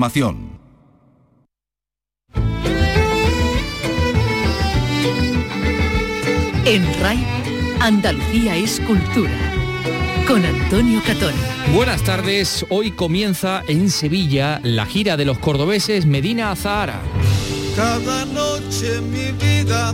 Información. En RAI, Andalucía es cultura. Con Antonio Catón. Buenas tardes, hoy comienza en Sevilla la gira de los cordobeses Medina Azahara. Cada noche mi vida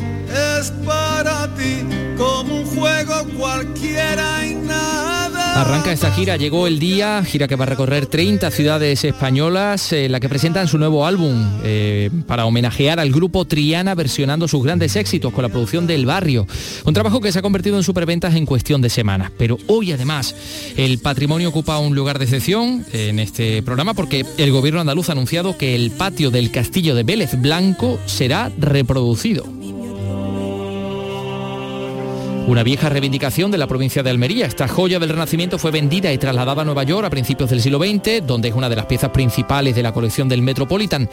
es para ti como un juego cualquiera y nada. Arranca esta gira, llegó el día, gira que va a recorrer 30 ciudades españolas, en la que presentan su nuevo álbum eh, para homenajear al grupo Triana versionando sus grandes éxitos con la producción del barrio. Un trabajo que se ha convertido en superventas en cuestión de semanas. Pero hoy además el patrimonio ocupa un lugar de excepción en este programa porque el gobierno andaluz ha anunciado que el patio del castillo de Vélez Blanco será reproducido. Una vieja reivindicación de la provincia de Almería. Esta joya del Renacimiento fue vendida y trasladada a Nueva York a principios del siglo XX, donde es una de las piezas principales de la colección del Metropolitan.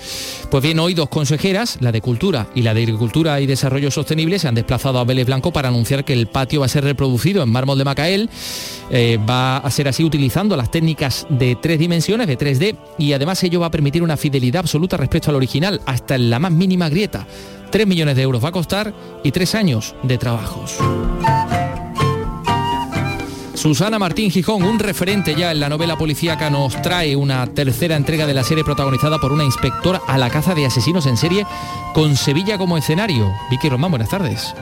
Pues bien, hoy dos consejeras, la de Cultura y la de Agricultura y Desarrollo Sostenible, se han desplazado a Vélez Blanco para anunciar que el patio va a ser reproducido en mármol de Macael. Eh, va a ser así utilizando las técnicas de tres dimensiones, de 3D, y además ello va a permitir una fidelidad absoluta respecto al original, hasta en la más mínima grieta. 3 millones de euros va a costar y tres años de trabajos. Susana Martín Gijón, un referente ya en la novela policíaca, nos trae una tercera entrega de la serie protagonizada por una inspectora a la caza de asesinos en serie con Sevilla como escenario. Vicky Román, buenas tardes.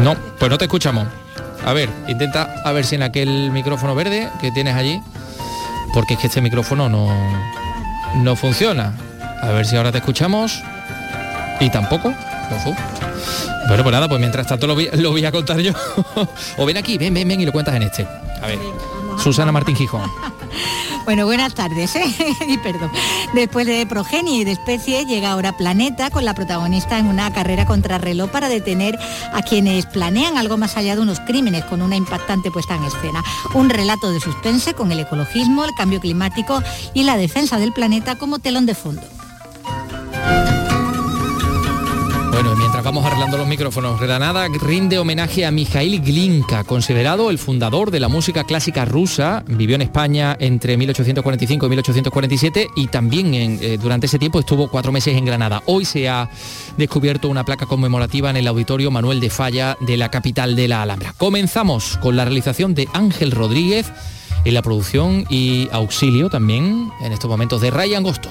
No, pues no te escuchamos. A ver, intenta a ver si en aquel micrófono verde que tienes allí, porque es que este micrófono no, no funciona. A ver si ahora te escuchamos. Y tampoco. Bueno, pues nada, pues mientras tanto lo voy, lo a contar yo. o ven aquí, ven, ven, ven y lo cuentas en este. A ver. Susana Martín Gijón. Bueno, buenas tardes, ¿eh? y perdón. Después de Progenie y de Especie, llega ahora Planeta con la protagonista en una carrera contrarreloj para detener a quienes planean algo más allá de unos crímenes con una impactante puesta en escena. Un relato de suspense con el ecologismo, el cambio climático y la defensa del planeta como telón de fondo. Bueno, mientras vamos arreglando los micrófonos, Granada rinde homenaje a Mikhail Glinka, considerado el fundador de la música clásica rusa. Vivió en España entre 1845 y 1847 y también eh, durante ese tiempo estuvo cuatro meses en Granada. Hoy se ha descubierto una placa conmemorativa en el Auditorio Manuel de Falla de la capital de la Alhambra. Comenzamos con la realización de Ángel Rodríguez en la producción y auxilio también en estos momentos de Ray Angosto.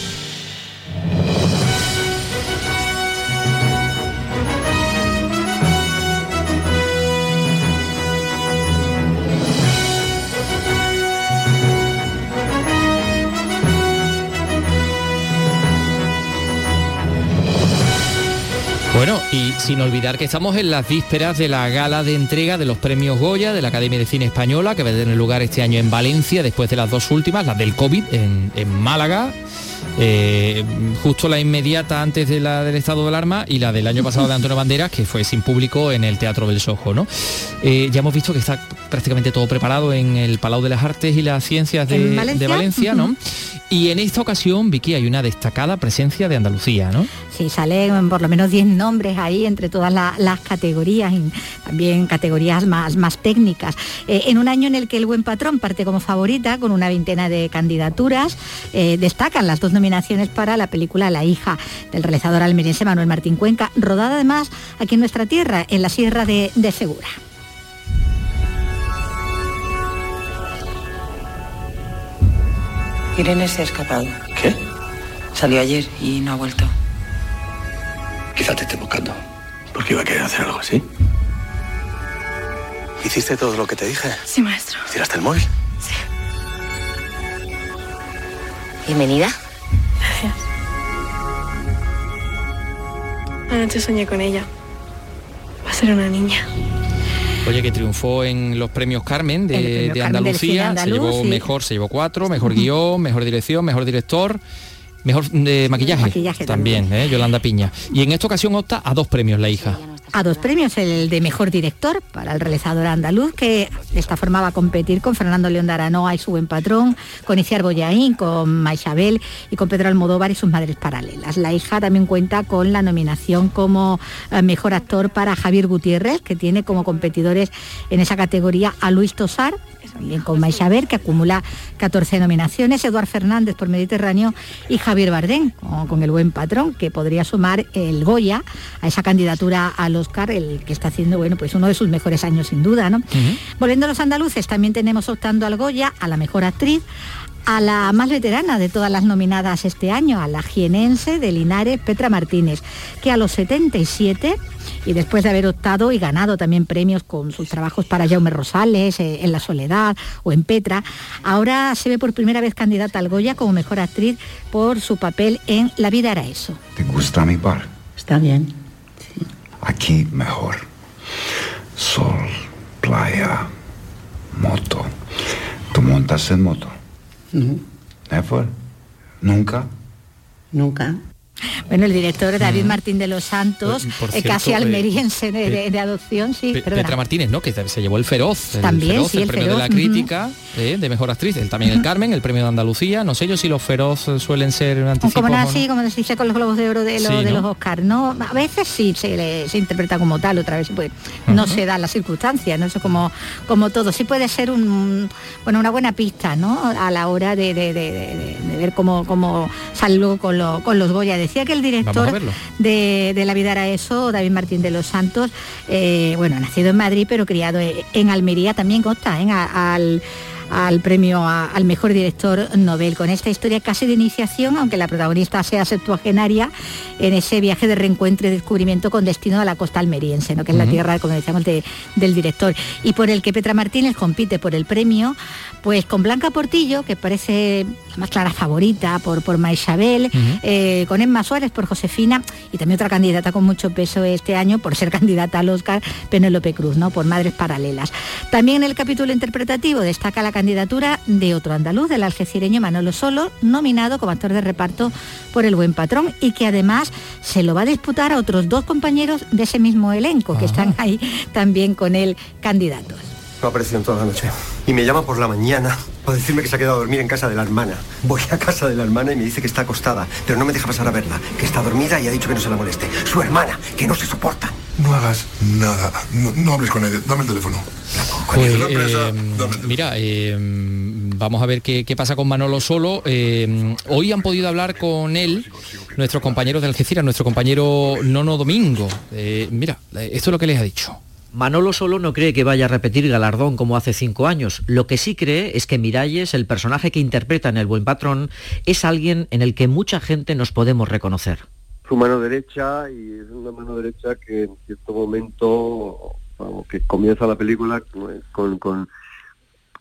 Bueno, y sin olvidar que estamos en las vísperas de la gala de entrega de los premios Goya de la Academia de Cine Española, que va a tener lugar este año en Valencia, después de las dos últimas, las del COVID en, en Málaga, eh, justo la inmediata antes de la del estado de alarma y la del año pasado de Antonio Banderas, que fue sin público en el Teatro del Sojo. ¿no? Eh, ya hemos visto que está prácticamente todo preparado en el Palau de las Artes y las Ciencias de, ¿En Valencia? de Valencia, ¿no? Y en esta ocasión, Vicky, hay una destacada presencia de Andalucía, ¿no? Sí, salen por lo menos 10 nombres ahí entre todas la- las categorías, y también categorías más, más técnicas. Eh, en un año en el que el Buen Patrón parte como favorita con una veintena de candidaturas, eh, destacan las dos nominaciones para la película La hija del realizador almeriense Manuel Martín Cuenca, rodada además aquí en nuestra tierra, en la Sierra de, de Segura. Irene se ha escapado. ¿Qué? Salió ayer y no ha vuelto. Quizá te esté buscando. ¿Por qué iba a querer hacer algo así? ¿Hiciste todo lo que te dije? Sí, maestro. ¿Tiraste el móvil? Bienvenida. Gracias. Anoche soñé con ella. Va a ser una niña. Oye, que triunfó en los premios Carmen En de, premio Carmen Andalucía. andaluz, se llevó sí. mejor, se llevó cuatro, mejor guion, mejor dirección, mejor director. Mejor de maquillaje, Maquillaje también, ¿eh? Yolanda Piña. Y en esta ocasión opta a dos premios la hija. A dos premios, el de mejor director para el realizador andaluz, que de esta forma va a competir con Fernando León de Aranoa y su buen patrón, con Iciar Boyaín, con Maisabel y con Pedro Almodóvar y sus madres paralelas. La hija también cuenta con la nominación como eh, mejor actor para Javier Gutiérrez, que tiene como competidores en esa categoría a Luis Tosar, también con Maisabel, que acumula 14 nominaciones, Eduard Fernández por Mediterráneo y Javier Bardén, con, el buen patrón, que podría sumar el Goya a esa candidatura al Oscar, el que está haciendo bueno, pues uno de sus mejores años sin duda. ¿no? Volviendo a los andaluces, también tenemos optando al Goya a la mejor actriz, a la más veterana de todas las nominadas este año, a la jienense de Linares, Petra Martínez, que a los 77 y después de haber optado y ganado también premios con sus trabajos para Jaume Rosales, eh, en La Soledad o en Petra, ahora se ve por primera vez candidata al Goya como mejor actriz por su papel en La vida era eso. ¿Te gusta mi bar? Está bien. Aquí mejor. Sol, playa, moto. ¿Tú montas en moto? ¿Never? ¿Nunca? Nunca. Bueno, el director David Martín de los Santos, eh, casi almeriense de, adopción, sí. Petra Martínez, ¿no? Que se llevó el Feroz, el también, feroz, el, premio de la crítica eh, de mejor actriz. Él también el Carmen, el premio de Andalucía. No sé yo si los Feroz suelen ser anticipos. Como así, como se dice con los globos de oro de, los Oscars, ¿no? A veces sí se, se interpreta como tal, otra vez pues no se da las circunstancias, ¿no? Eso como, como todo. Sí puede ser un, bueno, una buena pista, ¿no? A la hora de, ver cómo, cómo salgo con, con los Goya. Decía que el director de, La vida era eso, David Martín de los Santos, eh, bueno, nacido en Madrid, pero criado en Almería, también consta en, al al premio al mejor director Nobel con esta historia casi de iniciación, aunque la protagonista sea septuagenaria, en ese viaje de reencuentro y descubrimiento con destino a la costa almeriense, ¿no? que es la tierra, como decíamos, del director, y por el que Petra Martínez compite por el premio, pues con Blanca Portillo, que parece la más clara favorita por, por Maisabel, eh, con Emma Suárez por Josefina, y también otra candidata con mucho peso este año por ser candidata al Oscar, Penélope Cruz, ¿no? por Madres Paralelas. También en el capítulo interpretativo destaca la candidatura de otro andaluz, del algecireño Manolo Solo, nominado como actor de reparto por El Buen Patrón y que además se lo va a disputar a otros dos compañeros de ese mismo elenco que están ahí también con él candidatos. No en toda la noche. Y me llama por la mañana para decirme que se ha quedado a dormir en casa de la hermana. Voy a casa de la hermana y me dice que está acostada, pero no me deja pasar a verla, que está dormida y ha dicho que no se la moleste. Su hermana, que no se soporta. No hagas nada. No, hables con ella. Dame el teléfono. Pues, eh, mira, eh, vamos a ver qué, pasa con Manolo Solo. Eh, hoy han podido hablar con él nuestros compañeros de Algeciras, nuestro compañero Nono Domingo. mira, esto es lo que les ha dicho. Manolo solo no cree que vaya a repetir galardón como hace cinco años. Lo que sí cree es que Miralles, el personaje que interpreta en El Buen Patrón, es alguien en el que mucha gente nos podemos reconocer. Su mano derecha y es una mano derecha que en cierto momento, que comienza la película con, con,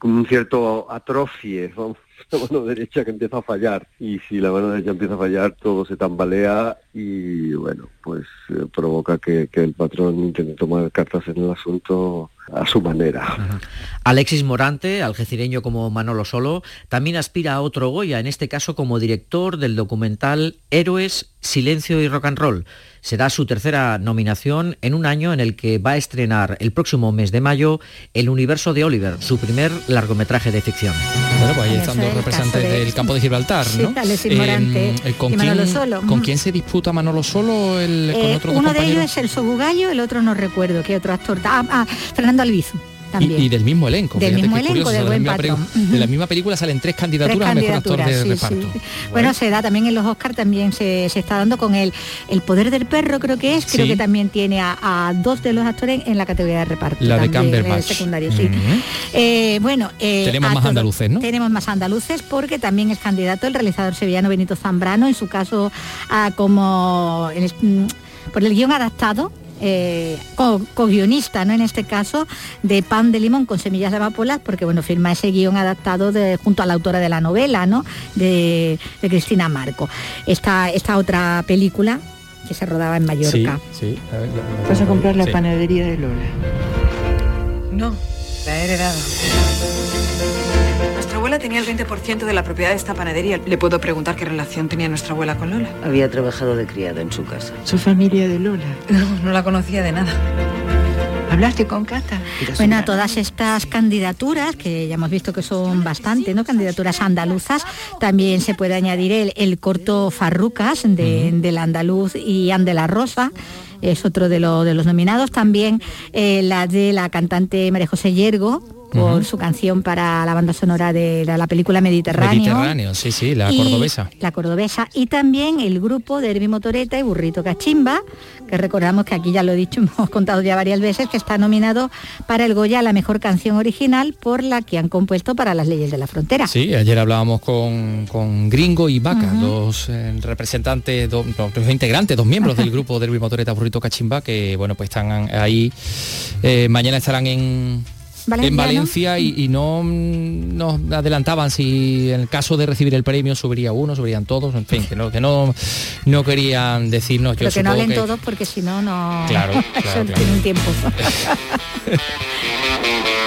un cierto atrofie, la mano derecha que empieza a fallar. Y si la mano derecha empieza a fallar, todo se tambalea y bueno, pues eh, provoca que, el patrón intente tomar cartas en el asunto a su manera. Alexis Morante, algecireño como Manolo Solo, también aspira a otro Goya, en este caso como director del documental Héroes, Silencio y Rock and Roll. Será su tercera nominación en un año en el que va a estrenar el próximo mes de mayo El universo de Oliver, su primer largometraje de ficción. Bueno, pues ahí están dos representantes del campo de Gibraltar, ¿no? Alexis Morante eh, ¿con, quién, Solo. ¿Con quién se disputa Manolo Solo? El, con eh, uno de ellos es el Sobugallo, el otro no recuerdo qué otro actor. Ah, ah Fernando Albizu. Y, del mismo elenco. Del mismo elenco, de, la de la misma película salen tres candidaturas, a mejor actor de reparto. Bueno, se da también en los Oscars, también se, está dando con el, el poder del perro, creo que es, creo que también tiene a, dos de los actores en la categoría de reparto. La de Camberbatch. secundario, sí. Eh, bueno, eh, tenemos más andaluces, ¿no? Tenemos más andaluces porque también es candidato el realizador sevillano Benito Zambrano, en su caso como mm, por el guion adaptado eh, co-guionista, ¿no? En este caso, de Pan de Limón con semillas de amapolas, porque bueno, firma ese guion adaptado de, junto a la autora de la novela, ¿no? De, Cristina Marco. Esta, esta otra película que se rodaba en Mallorca. ¿Vas a comprar la panadería de Lola? No. La he heredado. Abuela tenía el 20% de la propiedad de esta panadería. ¿Le puedo preguntar qué relación tenía nuestra abuela con Lola? Había trabajado de criada en su casa. Su familia de Lola. No, no la conocía de nada. ¿Hablaste con Cata? Bueno, a todas estas candidaturas, que ya hemos visto que son bastante, ¿no? Candidaturas andaluzas, también se puede añadir el, el corto Farrucas de, del andaluz y Ande la Rosa es otro de, lo- de los nominados. También eh, la de la cantante María José Yergo, por su canción para la banda sonora de la, la película Mediterráneo. Mediterráneo, sí, sí, la cordobesa. La cordobesa. Y también el grupo de Herbie Motoreta y Burrito Cachimba, que recordamos que aquí ya lo he dicho, hemos contado ya varias veces, que está nominado para el Goya a la mejor canción original por la que han compuesto para las leyes de la frontera. Sí, ayer hablábamos con, con Gringo y Vaca, Ujú. dos eh, representantes, dos, no, dos integrantes, dos miembros del grupo de Luis Motoreta Burrito Cachimba, que bueno, pues están ahí. eh, mañana estarán en, en. Valencia y, y no mm, nos adelantaban si en el caso de recibir el premio subiría uno, subirían todos, en fin, que no, que no, no querían decirnos. Pero yo que no hablen que- todos porque si no, no... Claro, Eso claro. tiene un tiempo.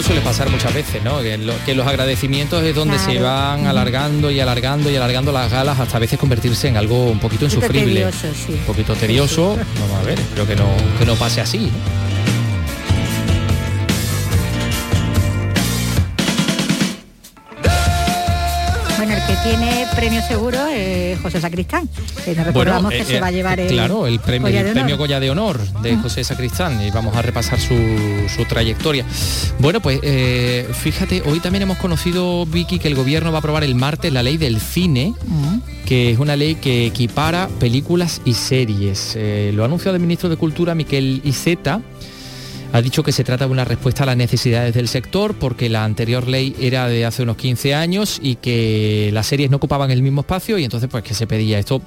esto suele pasar muchas veces, ¿no? Que, lo- que los agradecimientos es donde se van alargando y alargando y alargando las galas hasta a veces convertirse en algo un poquito Un poquito insufrible. tedioso, sí. Un poquito tedioso. Vamos a ver, espero que no, que no pase así. ¿no? Bueno, el tiene premio seguro es José Sacristán. Que nos recordamos eh, que se eh, va a llevar el claro, el premio, Goya el de premio Honor. Goya de Honor de José Sacristán y vamos a repasar su, su trayectoria. Bueno, pues eh, fíjate, hoy también hemos conocido, Vicky, que el gobierno va a aprobar el martes la ley del cine, que es una ley que equipara películas y series. Eh, lo ha anunciado el ministro de Cultura, Miquel Iceta. Ha dicho que se trata de una respuesta a las necesidades del sector porque la anterior ley era de hace unos 15 años y que las series no ocupaban el mismo espacio y entonces pues que se pedía esto,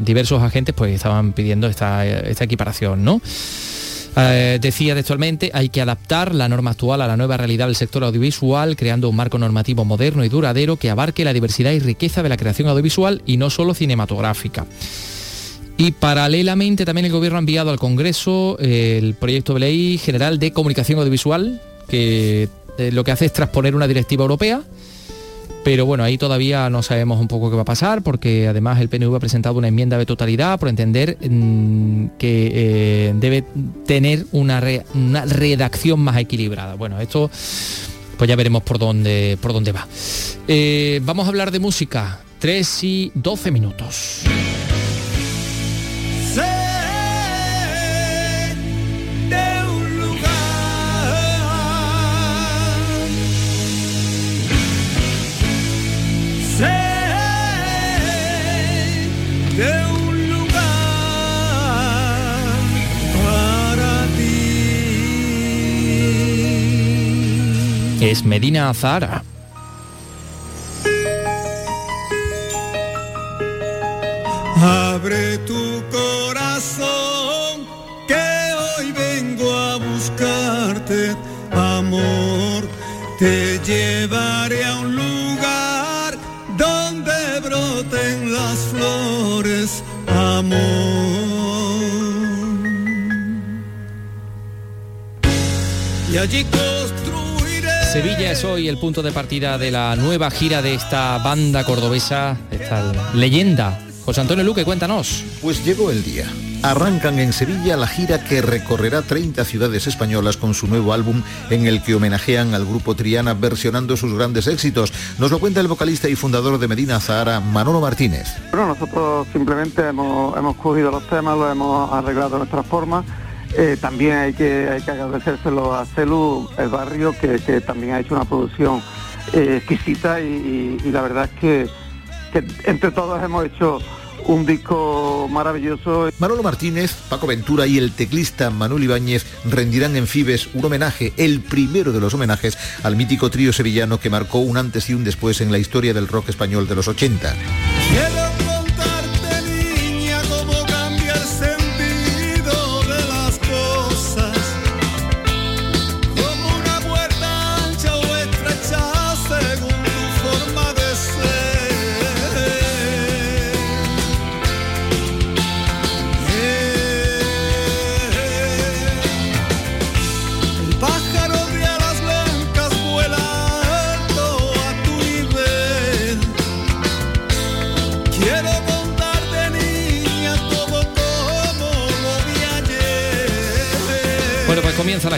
diversos agentes pues estaban pidiendo esta, esta equiparación, ¿no? Eh, decía textualmente, hay que adaptar la norma actual a la nueva realidad del sector audiovisual, creando un marco normativo moderno y duradero que abarque la diversidad y riqueza de la creación audiovisual y no solo cinematográfica. Y paralelamente también el Gobierno ha enviado al Congreso eh, el proyecto de ley general de comunicación audiovisual, que eh, lo que hace es transponer una directiva europea. Pero bueno, ahí todavía no sabemos un poco qué va a pasar, porque además el PNV ha presentado una enmienda de totalidad por entender mm, que eh, debe tener una, una redacción más equilibrada. Bueno, esto pues ya veremos por dónde, por dónde va. Vamos a hablar de música. 3 y 12 minutos. De un lugar para ti. Es Medina Zahara. Abre tu corazón, que hoy vengo a buscarte, amor. Te llevaré a amor. Y allí construiré. Sevilla es hoy el punto de partida de la nueva gira de esta banda cordobesa, esta leyenda. José Antonio Luque, cuéntanos. Pues llegó el día. Arrancan en Sevilla la gira que recorrerá 30 ciudades españolas con su nuevo álbum en el que homenajean al grupo Triana versionando sus grandes éxitos. Nos lo cuenta el vocalista y fundador de Medina Zahara, Manolo Martínez. Bueno, nosotros simplemente hemos, hemos cogido los temas, los hemos arreglado de nuestra forma. Eh, también hay que, hay que agradecérselo a Celu, el barrio, que, que también ha hecho una producción eh, exquisita y, la verdad es que entre todos hemos hecho un disco maravilloso. Manolo Martínez, Paco Ventura y el teclista Manuel Ibáñez rendirán en Fibes un homenaje, el primero de los homenajes al mítico trío sevillano que marcó un antes y un después en la historia del rock español de los 80.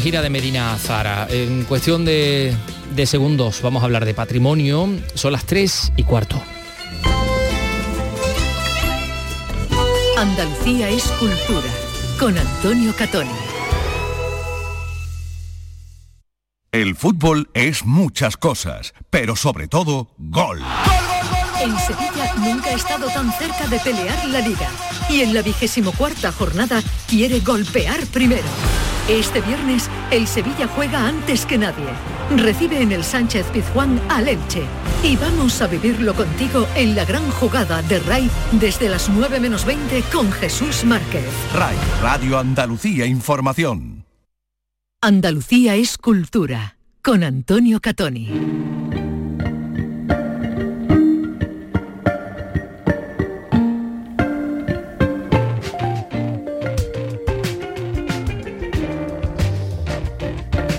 La gira de Medina Zara. En cuestión de, de segundos vamos a hablar de patrimonio. Son las 3 y cuarto. Andalucía es cultura. Con Antonio Catoni. El fútbol es muchas cosas, pero sobre todo gol. En Sevilla nunca ha estado tan cerca de pelear la liga. Y en la vigésimo cuarta jornada quiere golpear primero. Este viernes el Sevilla juega antes que nadie. Recibe en el Sánchez Pizjuán al Elche. Y vamos a vivirlo contigo en la gran jugada de RAI desde las 9 menos 20 con Jesús Márquez. RAI, Radio Andalucía Información. Andalucía es cultura. Con Antonio Catoni.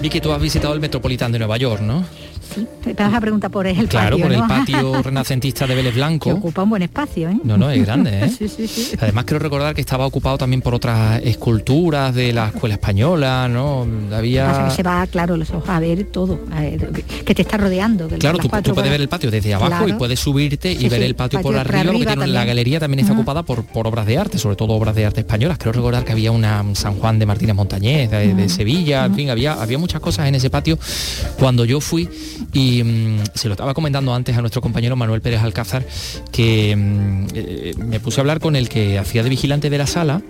Vicky, tú has visitado el Metropolitano de Nueva York, ¿no? Sí, te vas a preguntar por el Claro, patio, por el patio renacentista de Vélez que Blanco. ocupa un buen espacio, ¿eh? No, no, es grande, ¿eh? sí, sí, sí. Además quiero recordar que estaba ocupado también por otras esculturas de la escuela española, ¿no? Había... que se va, claro, los ojos a ver todo, a ver, que te está rodeando. que Claro, tú, puedes ver el patio desde abajo y Claro. puedes subirte y Sí, ver el patio, por patio por arriba, arriba tiene- la galería también está ocupada por, por obras de arte, sobre todo obras de arte españolas. Creo recordar que había una San Juan de Martínez Montañés, de, de Sevilla, en fin, había, había muchas cosas en ese patio cuando yo fui y mm, se lo estaba comentando antes a nuestro compañero Manuel Pérez Alcázar que mm, eh, me puse a hablar con el que hacía de vigilante de la sala,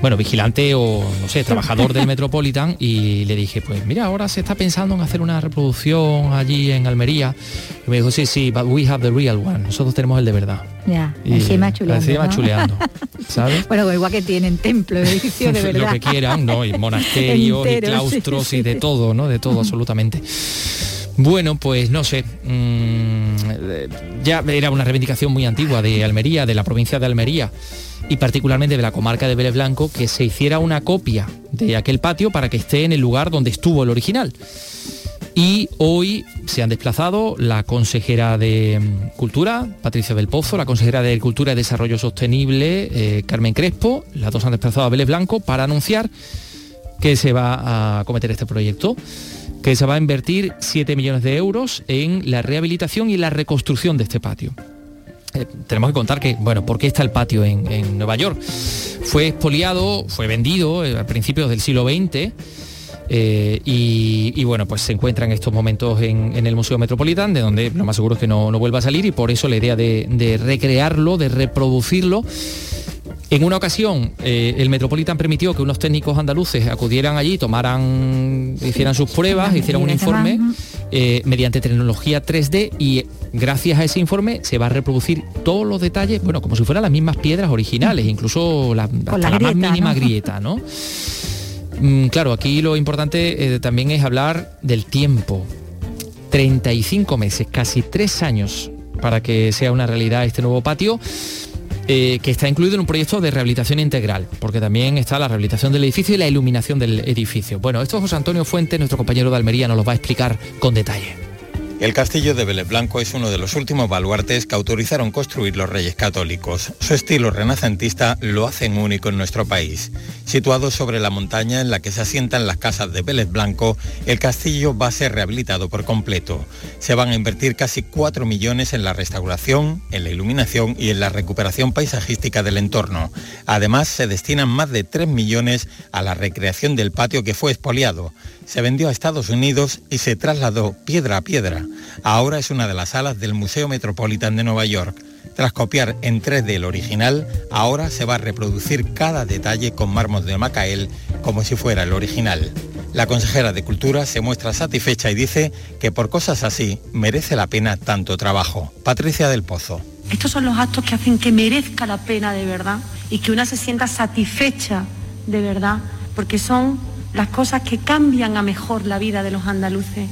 bueno, vigilante o no sé, trabajador del Metropolitan y le dije, pues mira, ahora se está pensando en hacer una reproducción allí en Almería. Y me dijo, sí, sí, but we have the real one. Nosotros tenemos el de verdad. Ya, Y encima chuleando. encima ¿no? chuleando, ¿sabes? Bueno, igual que tienen templo, edificio de verdad. lo que quieran, ¿no? Y monasterios, y Entero, claustros sí, y de todo, ¿no? De todo, absolutamente. Bueno, pues no sé. mm, ya era una reivindicación muy antigua de Almería, de la provincia de Almería y particularmente de la comarca de Vélez Blanco, que se hiciera una copia de aquel patio para que esté en el lugar donde estuvo el original. Y hoy se han desplazado la consejera de mm, Cultura, Patricia del Pozo, la consejera de Cultura y Desarrollo Sostenible, eh, Carmen Crespo, las dos han desplazado a Vélez Blanco para anunciar que se va a cometer este proyecto, que se va a invertir 7 millones de euros en la rehabilitación y la reconstrucción de este patio. Eh, tenemos que contar que, bueno, ¿por qué está el patio en, Nueva York? Fue expoliado, fue vendido eh, a principios del siglo XX eh, y, bueno, pues se encuentra en estos momentos en, el Museo Metropolitán, de donde lo más seguro es que no, no vuelva a salir y por eso la idea de, de recrearlo, de reproducirlo. En una ocasión, eh, el Metropolitan permitió que unos técnicos andaluces acudieran allí, tomaran, hicieran sus pruebas, hicieran un informe eh, mediante tecnología 3D y gracias a ese informe se va a reproducir todos los detalles, bueno, como si fueran las mismas piedras originales, incluso la, hasta la la, más mínima ¿no? grieta, ¿no? Mm, claro, aquí lo importante eh, también es hablar del tiempo. 35 meses, casi tres años para que sea una realidad este nuevo patio. Eh, que está incluido en un proyecto de rehabilitación integral, porque también está la rehabilitación del edificio y la iluminación del edificio. Bueno, esto José Antonio Fuente, nuestro compañero de Almería, nos lo va a explicar con detalle. El castillo de Vélez Blanco es uno de los últimos baluartes que autorizaron construir los reyes católicos. Su estilo renacentista lo hacen único en nuestro país. Situado sobre la montaña en la que se asientan las casas de Vélez Blanco, el castillo va a ser rehabilitado por completo. Se van a invertir casi 4 millones en la restauración, en la iluminación y en la recuperación paisajística del entorno. Además, se destinan más de 3 millones a la recreación del patio que fue expoliado. Se vendió a Estados Unidos y se trasladó piedra a piedra. Ahora es una de las salas del Museo Metropolitan de Nueva York. Tras copiar en 3D el original, ahora se va a reproducir cada detalle con mármol de Macael como si fuera el original. La consejera de Cultura se muestra satisfecha y dice que por cosas así merece la pena tanto trabajo. Patricia del Pozo. Estos son los actos que hacen que merezca la pena de verdad y que una se sienta satisfecha de verdad, porque son las cosas que cambian a mejor la vida de los andaluces,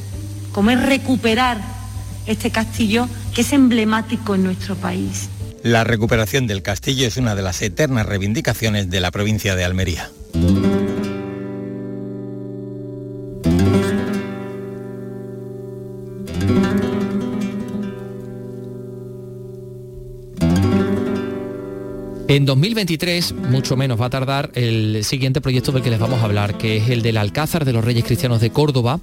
como es recuperar este castillo que es emblemático en nuestro país. La recuperación del castillo es una de las eternas reivindicaciones de la provincia de Almería. En 2023, mucho menos va a tardar el siguiente proyecto del que les vamos a hablar, que es el del Alcázar de los Reyes Cristianos de Córdoba,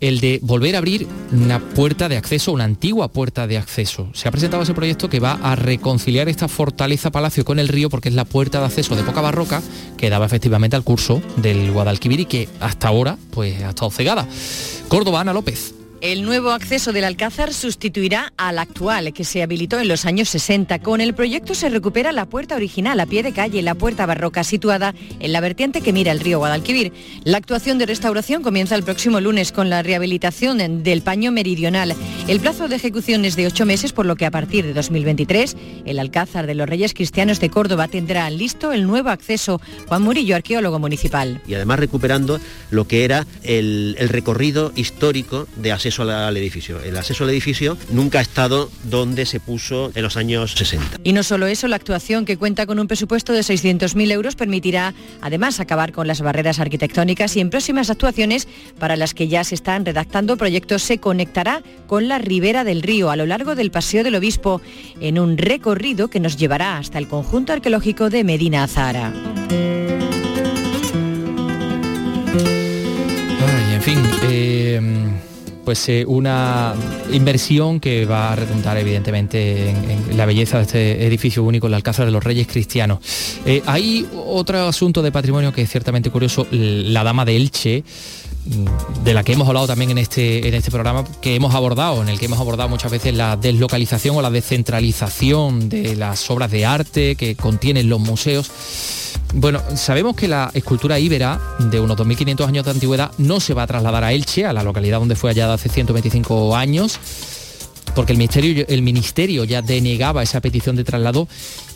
el de volver a abrir una puerta de acceso, una antigua puerta de acceso. Se ha presentado ese proyecto que va a reconciliar esta fortaleza palacio con el río porque es la puerta de acceso de poca barroca que daba efectivamente al curso del Guadalquivir y que hasta ahora pues ha estado cegada. Córdoba, Ana López. El nuevo acceso del Alcázar sustituirá al actual, que se habilitó en los años 60. Con el proyecto se recupera la puerta original a pie de calle, la puerta barroca situada en la vertiente que mira el río Guadalquivir. La actuación de restauración comienza el próximo lunes con la rehabilitación del paño meridional. El plazo de ejecución es de ocho meses, por lo que a partir de 2023 el Alcázar de los Reyes Cristianos de Córdoba tendrá listo el nuevo acceso. Juan Murillo, arqueólogo municipal. Y además recuperando lo que era el, el recorrido histórico de acceso al edificio. El acceso al edificio nunca ha estado donde se puso en los años 60. Y no solo eso, la actuación que cuenta con un presupuesto de 600.000 euros permitirá además acabar con las barreras arquitectónicas y en próximas actuaciones para las que ya se están redactando proyectos se conectará con la ribera del río a lo largo del Paseo del Obispo en un recorrido que nos llevará hasta el conjunto arqueológico de Medina Azara. Ay, en fin. Eh pues eh, una inversión que va a redundar evidentemente en, la belleza de este edificio único, el Alcázar de los Reyes Cristianos. Eh, hay otro asunto de patrimonio que es ciertamente curioso, la Dama de Elche mm, de la que hemos hablado también en este, en este programa, que hemos abordado, en el que hemos abordado muchas veces la deslocalización o la descentralización de las obras de arte que contienen los museos. Bueno, sabemos que la escultura íbera de unos 2.500 años de antigüedad no se va a trasladar a Elche, a la localidad donde fue hallada hace 125 años, porque el ministerio, el ministerio ya denegaba esa petición de traslado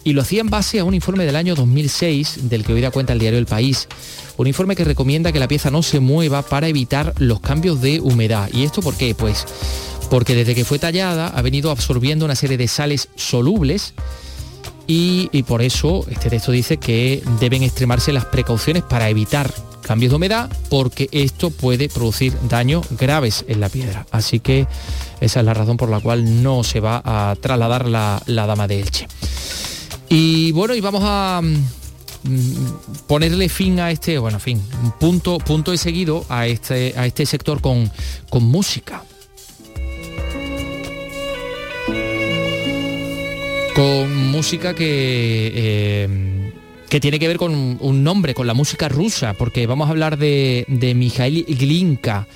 y lo hacía en base a un informe del año 2006 del que hoy da cuenta el diario El País. Un informe que recomienda que la pieza no se mueva para evitar los cambios de humedad. ¿Y esto por qué? Pues porque desde que fue tallada ha venido absorbiendo una serie de sales solubles y, por eso este texto dice que deben extremarse las precauciones para evitar cambios de humedad porque esto puede producir daños graves en la piedra. Así que esa es la razón por la cual no se va a trasladar la, dama de Elche. Y bueno, y vamos a mm, ponerle fin a este, bueno, fin, punto, punto de seguido a este, a este sector con, con música. Música que, eh, que tiene que ver con un nombre, con la música rusa, porque vamos a hablar de, de Mikhail Glinka,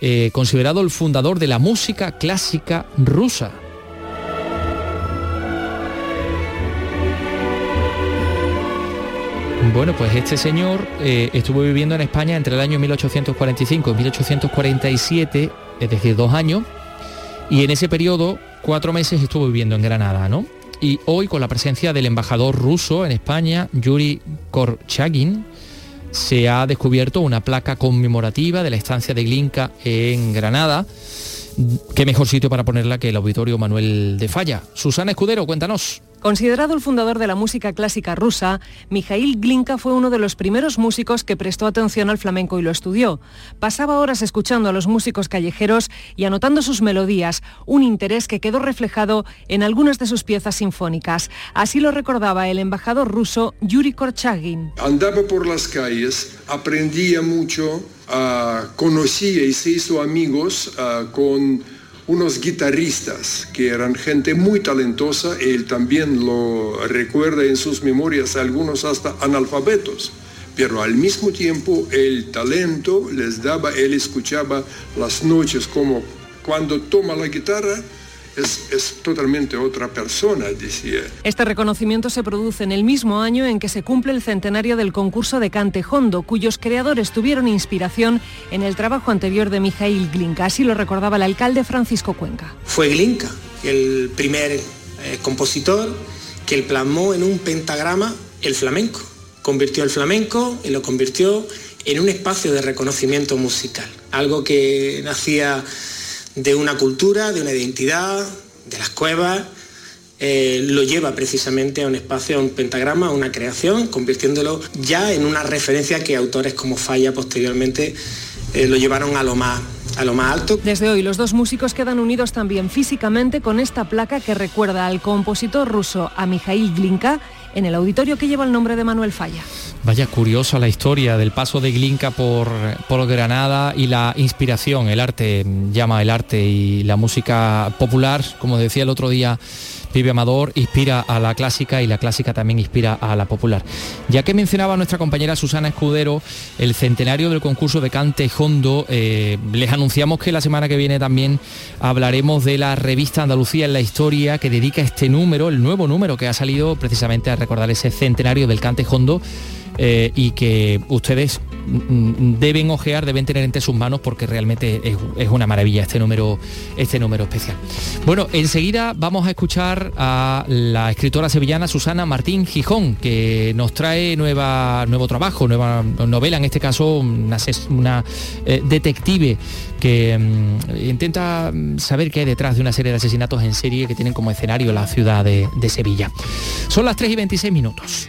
eh, considerado el fundador de la música clásica rusa. Bueno, pues este señor eh, estuvo viviendo en España entre el año 1845 y 1847, es decir, dos años, y en ese periodo, cuatro meses estuvo viviendo en Granada, ¿no? Y hoy con la presencia del embajador ruso en España, Yuri Korchagin, se ha descubierto una placa conmemorativa de la estancia de Glinka en Granada. Qué mejor sitio para ponerla que el auditorio Manuel de Falla. Susana Escudero, cuéntanos. Considerado el fundador de la música clásica rusa, Mikhail Glinka fue uno de los primeros músicos que prestó atención al flamenco y lo estudió. Pasaba horas escuchando a los músicos callejeros y anotando sus melodías, un interés que quedó reflejado en algunas de sus piezas sinfónicas. Así lo recordaba el embajador ruso Yuri Korchagin. Andaba por las calles, aprendía mucho, ah, conocía y se hizo amigos ah, con unos guitarristas que eran gente muy talentosa, él también lo recuerda en sus memorias, algunos hasta analfabetos, pero al mismo tiempo el talento les daba, él escuchaba las noches como cuando toma la guitarra, es, totalmente otra persona, decía. Este reconocimiento se produce en el mismo año en que se cumple el centenario del concurso de Cante Hondo, cuyos creadores tuvieron inspiración en el trabajo anterior de Mijail Glinka. Así lo recordaba el alcalde Francisco Cuenca. Fue Glinka el primer eh, compositor que plasmó en un pentagrama el flamenco. Convirtió el flamenco y lo convirtió en un espacio de reconocimiento musical, algo que nacía de una cultura, de una identidad, de las cuevas, eh, lo lleva precisamente a un espacio, a un pentagrama, a una creación, convirtiéndolo ya en una referencia que autores como Falla posteriormente eh, lo llevaron a lo más a lo más alto. Desde hoy los dos músicos quedan unidos también físicamente con esta placa que recuerda al compositor ruso a Mikhail Glinka en el auditorio que lleva el nombre de Manuel Falla. Vaya curiosa la historia del paso de Glinka por, por Granada y la inspiración, el arte, llama el arte y la música popular, como decía el otro día Pibe Amador, inspira a la clásica y la clásica también inspira a la popular. Ya que mencionaba nuestra compañera Susana Escudero el centenario del concurso de Cante Hondo, eh, les anunciamos que la semana que viene también hablaremos de la revista Andalucía en la Historia que dedica este número, el nuevo número que ha salido precisamente a recordar ese centenario del Cante Hondo eh, y que ustedes deben ojear, deben tener entre sus manos porque realmente es, una maravilla este número, este número especial. Bueno, enseguida vamos a escuchar a la escritora sevillana Susana Martín Gijón, que nos trae nueva, nuevo trabajo, nueva novela, en este caso una, eh, detective que mm, intenta saber qué hay detrás de una serie de asesinatos en serie que tienen como escenario la ciudad de, de Sevilla. Son las 3 y 26 minutos.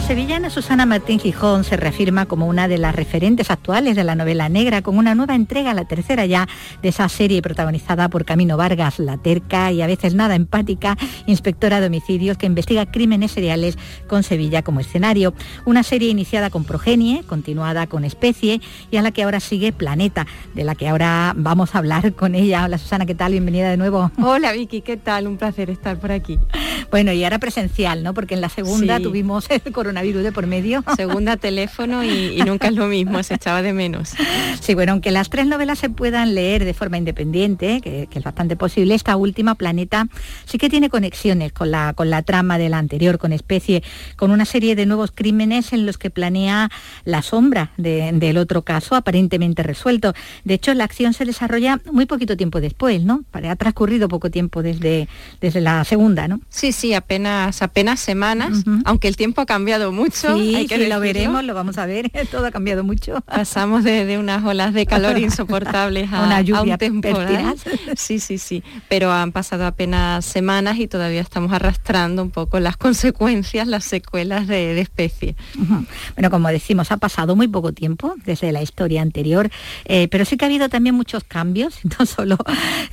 La sevillana Susana Martín Gijón se reafirma como una de las referentes actuales de la novela negra, con una nueva entrega, la tercera ya, de esa serie protagonizada por Camino Vargas, la terca y a veces nada empática inspectora de homicidios que investiga crímenes seriales con Sevilla como escenario. Una serie iniciada con Progenie, continuada con Especie y a la que ahora sigue Planeta, de la que ahora vamos a hablar con ella. Hola Susana, ¿qué tal? Bienvenida de nuevo. Hola Vicky, ¿qué tal? Un placer estar por aquí. Bueno, y ahora presencial, ¿no? Porque en la segunda tuvimos el coronavirus de por medio. Segunda teléfono y, nunca es lo mismo, se echaba de menos. Sí, bueno, aunque las tres novelas se puedan leer de forma independiente, que, es bastante posible, esta última, Planeta, sí que tiene conexiones con la, con la trama de la anterior, con Especie, con una serie de nuevos crímenes en los que planea la sombra del otro caso, aparentemente resuelto. De hecho, la acción se desarrolla muy poquito tiempo después, ¿no? Ha transcurrido poco tiempo desde, desde la segunda, ¿no? Sí, sí, apenas, apenas semanas, aunque el tiempo ha cambiado mucho. Sí, hay que lo veremos, lo vamos a ver, todo ha cambiado mucho. Pasamos de, unas olas de calor insoportables a, Una lluvia un temporal. Sí, sí, sí, pero han pasado apenas semanas y todavía estamos arrastrando un poco las consecuencias, las secuelas de, especie. Bueno, como decimos, ha pasado muy poco tiempo desde la historia anterior, eh, pero sí que ha habido también muchos cambios, no solo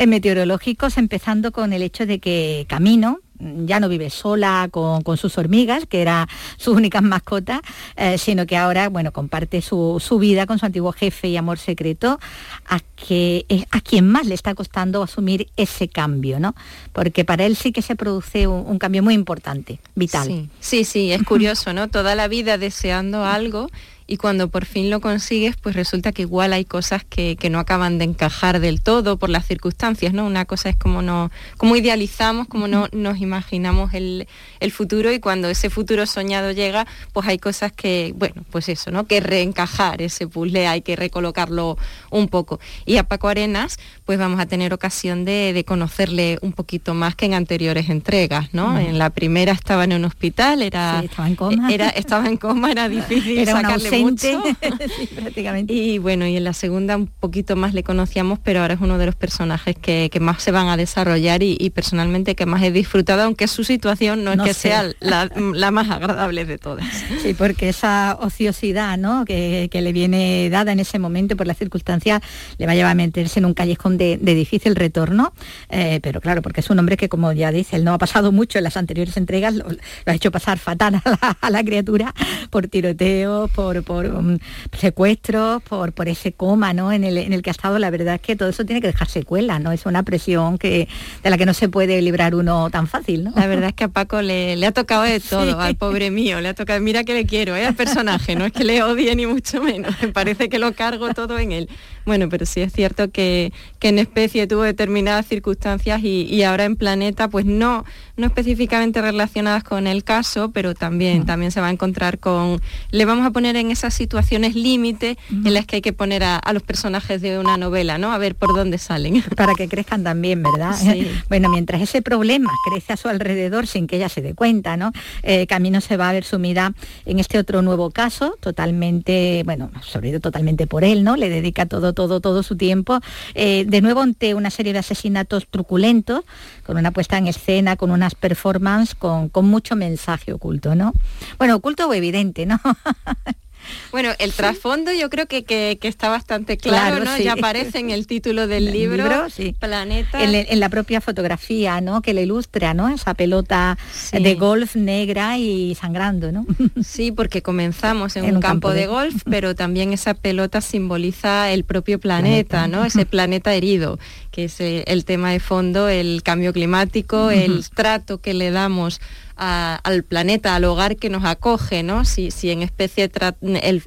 meteorológicos, empezando con el hecho de que Camino, ya no vive sola con, sus hormigas, que era sus únicas mascotas, eh, sino que ahora, bueno, comparte su, vida con su antiguo jefe y amor secreto, a, que, a quien más le está costando asumir ese cambio, ¿no? Porque para él sí que se produce un, cambio muy importante, vital. Sí, sí, sí, es curioso, ¿no? Toda la vida deseando algo y cuando por fin lo consigues, pues resulta que igual hay cosas que, no acaban de encajar del todo por las circunstancias, ¿no? Una cosa es como, no, como idealizamos, como no, nos imaginamos el, futuro y cuando ese futuro soñado llega, pues hay cosas que, bueno, pues eso, ¿no? Que reencajar ese puzzle, hay que recolocarlo un poco. Y a Paco Arenas, pues vamos a tener ocasión de, conocerle un poquito más que en anteriores entregas, ¿no? En la primera estaba en un hospital, era, estaba en coma. Era, estaba en coma, era difícil era sacarle prácticamente. Y bueno, y en la segunda un poquito más le conocíamos, pero ahora es uno de los personajes que, más se van a desarrollar y, personalmente que más he disfrutado, aunque su situación no es que sea la, más agradable de todas. Sí, porque esa ociosidad ¿no? que, le viene dada en ese momento por las circunstancias le va a llevar a meterse en un callejón de, difícil retorno, eh, pero claro, porque es un hombre que como ya dice, él no ha pasado mucho en las anteriores entregas, lo, ha hecho pasar fatal a la, criatura por tiroteos, por por um, secuestros, por, por ese coma ¿no? en, el, en el que ha estado, la verdad es que todo eso tiene que dejar secuela, ¿no? Es una presión que, de la que no se puede librar uno tan fácil, ¿no? La verdad es que a Paco le, ha tocado de todo, al pobre mío, le ha tocado, mira que le quiero, ¿eh? al personaje, no es que le odie ni mucho menos, me parece que lo cargo todo en él. Bueno, pero sí es cierto que, que en especie tuvo determinadas circunstancias y, y ahora en planeta pues no, no específicamente relacionadas con el caso, pero también, también se va a encontrar con, le vamos a poner en esas situaciones límite en las que hay que poner a, los personajes de una novela, ¿no? A ver por dónde salen. Para que crezcan también, ¿verdad? Bueno, mientras ese problema crece a su alrededor sin que ella se dé cuenta, ¿no? Eh, Camino se va a ver sumida en este otro nuevo caso, totalmente, bueno, sobre todo totalmente por él, ¿no? Le dedica todo, todo, todo su tiempo. Eh, de nuevo ante una serie de asesinatos truculentos, con una puesta en escena, con unas performances, con, con mucho mensaje oculto, ¿no? Bueno, oculto o evidente, ¿no? Bueno, el trasfondo yo creo que, que, está bastante claro, ¿no? Ya aparece en el título del libro, Planeta. En, la propia fotografía, ¿no? Que le ilustra, ¿no? Esa pelota de golf negra y sangrando, ¿no? Sí, porque comenzamos en, un, campo, de... golf, pero también esa pelota simboliza el propio planeta, ¿no? Ese planeta herido, que es eh, el tema de fondo, el cambio climático, el trato que le damos al planeta, al hogar que nos acoge, ¿no? Si, si en especie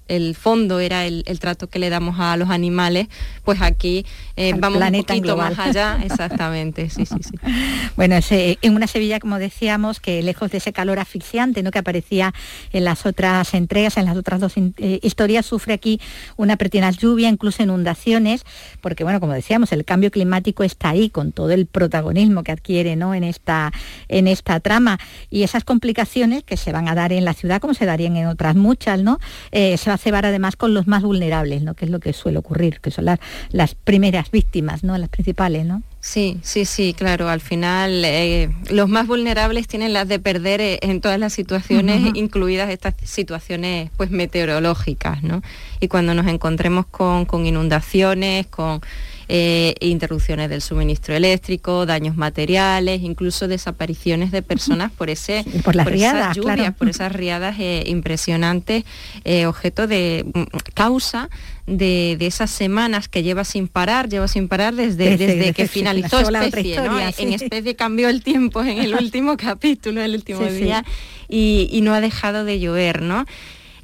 el, fondo era el, trato que le damos a los animales, pues aquí eh, vamos un poquito más allá, exactamente, sí, sí, sí. Bueno, en una Sevilla, como decíamos, que lejos de ese calor asfixiante, ¿no? Que aparecía en las otras entregas, en las otras dos eh, historias, sufre aquí una pertinaz lluvia, incluso inundaciones, porque bueno, como decíamos, el cambio climático está ahí con todo el protagonismo que adquiere, ¿no? En esta, en esta trama y esas complicaciones que se van a dar en la ciudad, como se darían en otras muchas, ¿no? Eh, se va a cebar además con los más vulnerables, ¿no? Que es lo que suele ocurrir, que son las, las primeras víctimas, ¿no? Las principales, ¿no? Sí, sí, sí, claro. Al final, eh, los más vulnerables tienen las de perder eh, en todas las situaciones, incluidas estas situaciones pues meteorológicas, ¿no? Y cuando nos encontremos con, con inundaciones, con eh, interrupciones del suministro eléctrico, daños materiales, incluso desapariciones de personas por ese por, las riadas, esas lluvias, por esas riadas eh, impresionantes, eh, objeto de mm, causa de, esas semanas que lleva sin parar, lleva sin parar desde, desde, que finalizó especie, En especie cambió el tiempo en el último capítulo, el último día, y, y, no ha dejado de llover, ¿no?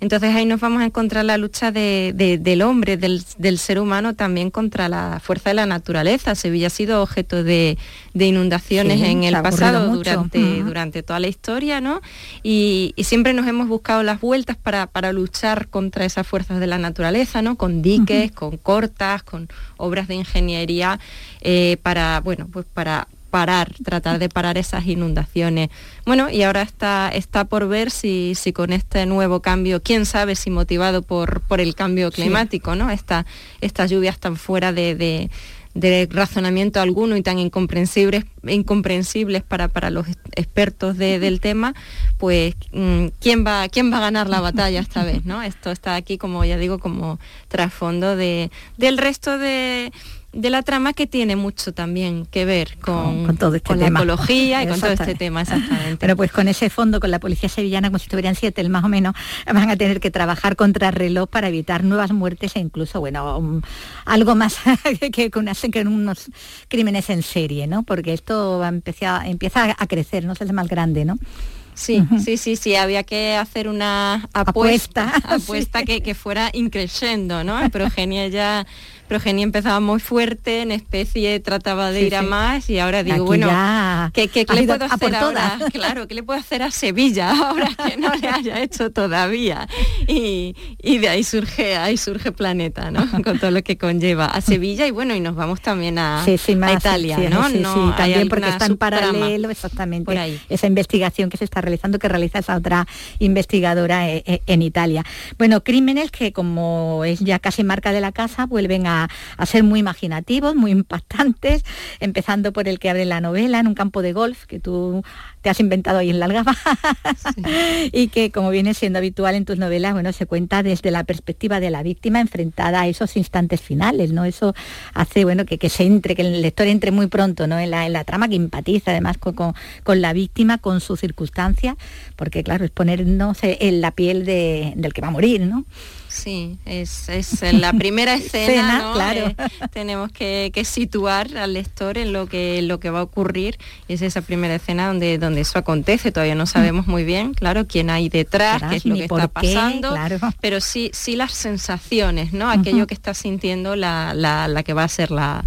Entonces ahí nos vamos a encontrar la lucha del hombre, del, ser humano también contra la fuerza de la naturaleza. Sevilla ha sido objeto de, inundaciones en el pasado durante, durante toda la historia, ¿no? Y, siempre nos hemos buscado las vueltas para, luchar contra esas fuerzas de la naturaleza, ¿no? Con diques, con cortas, con obras de ingeniería, eh, para, bueno, pues para parar, tratar de parar esas inundaciones. Bueno, y ahora está, está por ver si, si con este nuevo cambio, quién sabe si motivado por, por el cambio climático, ¿no? Esta, estas lluvias tan fuera de, razonamiento alguno y tan incomprensibles, incomprensibles para, para los expertos del tema, pues mm, ¿quién va, quién va a ganar la batalla esta vez, ¿no? Esto está aquí, como ya digo, como trasfondo de, del resto de de la trama que tiene mucho también que ver con, todo este la ecología y con todo este tema, exactamente. Pero pues con ese fondo, con la policía sevillana, como si estuvieran siete, más o menos, van a tener que trabajar contra reloj para evitar nuevas muertes e incluso, bueno, algo más que, con unos crímenes en serie, ¿no? Porque esto va a empezar, empieza a crecer, no hace más grande, ¿no? Sí, sí, sí, sí, había que hacer una apuesta, apuesta, que, que, fuera increciendo, ¿no? Progenia ya Progenia empezaba muy fuerte, en especie trataba de ir a más y ahora digo, bueno, ¿qué, qué, le puedo hacer ahora? Claro, ¿qué le puedo hacer a Sevilla ahora que no le haya hecho todavía? Y, de ahí surge, ahí surge Planeta, ¿no? Con todo lo que conlleva a Sevilla y bueno, y nos vamos también a, Italia, ¿no? Sí, también porque está en paralelo exactamente esa investigación que se está realizando, que realiza esa otra investigadora eh, eh, en Italia. Bueno, crímenes que como es ya casi marca de la casa, vuelven a a, ser muy imaginativos, muy impactantes, empezando por el que abre la novela en un campo de golf que tú te has inventado ahí en la algaba y que como viene siendo habitual en tus novelas, bueno, se cuenta desde la perspectiva de la víctima enfrentada a esos instantes finales, ¿no? Eso hace, bueno, que, que se entre, que el lector entre muy pronto, ¿no? En la, en la trama, que empatiza además con, con, la víctima, con su circunstancia, porque claro, es ponernos en la piel de, del que va a morir, ¿no? Sí, es, la primera escena, claro. Eh, tenemos que, situar al lector en lo que, lo que va a ocurrir. Es esa primera escena donde, donde eso acontece. Todavía no sabemos muy bien, claro, quién hay detrás, qué es lo que está pasando, pero sí, sí las sensaciones, ¿no? Aquello que está sintiendo la, la, que va a ser la,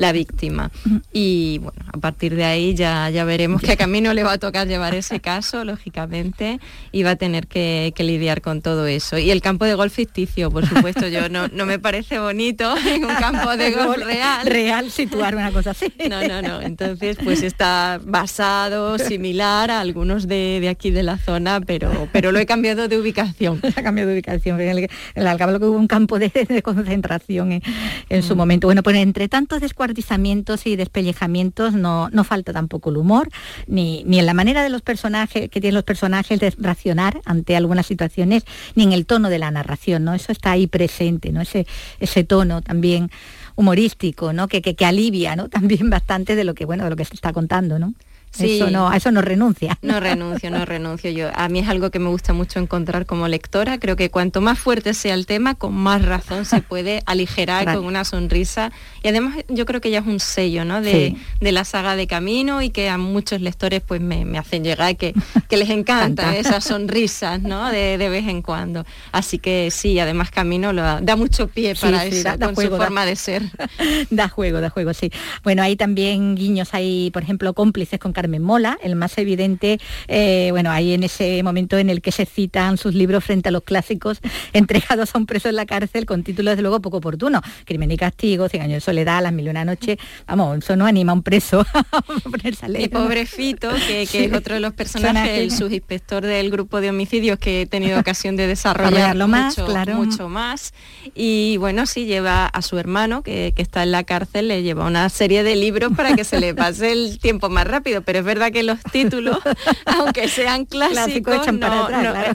la víctima. Y bueno, a partir de ahí ya, ya veremos que a Camino le va a tocar llevar ese caso, lógicamente, y va a tener que, lidiar con todo eso. Y el campo de golf ficticio, por supuesto, yo no, no me parece bonito en un campo de golf real. Real situar una cosa así. No, no, no. Entonces, pues está basado, similar a algunos de, aquí de la zona, pero, pero lo he cambiado de ubicación. Ha cambiado de ubicación. En el, el que hubo un campo de, concentración en, su mm. momento. Bueno, pues entre tantos descuartizamientos y despellejamientos no, no falta tampoco el humor, ni, ni en la manera de los personajes, que tienen los personajes de racionar ante algunas situaciones, ni en el tono de la narración, ¿no? Eso está ahí presente, ¿no? Ese, ese tono también humorístico, ¿no? Que, que, que alivia, ¿no? También bastante de lo que, bueno, de lo que se está contando, ¿no? Eso no, a eso no renuncia. No renuncio, no renuncio yo. A mí es algo que me gusta mucho encontrar como lectora. Creo que cuanto más fuerte sea el tema, con más razón se puede aligerar con una sonrisa. Y además yo creo que ya es un sello ¿no? de, la saga de Camino y que a muchos lectores pues me, hacen llegar que, que les encantan esas sonrisas ¿no? de, vez en cuando. Así que sí, además Camino lo da, mucho pie para eso, con su forma de ser. Da juego, da juego, sí. Bueno, hay también guiños, hay por ejemplo cómplices con Carmen Mola, el más evidente, eh, bueno, ahí en ese momento en el que se citan sus libros frente a los clásicos entregados a un preso en la cárcel con títulos de luego poco oportuno, Crimen y Castigo, Cien años de soledad, Las mil y una noche, vamos, eso no anima a un preso a ponerse a leer. Y pobre Fito, que, es otro de los personajes, el subinspector del grupo de homicidios que he tenido ocasión de desarrollarlo más, mucho, claro. mucho más. Y bueno, sí, lleva a su hermano, que, que está en la cárcel, le lleva una serie de libros para que se le pase el tiempo más rápido pero es verdad que los títulos, aunque sean clásicos,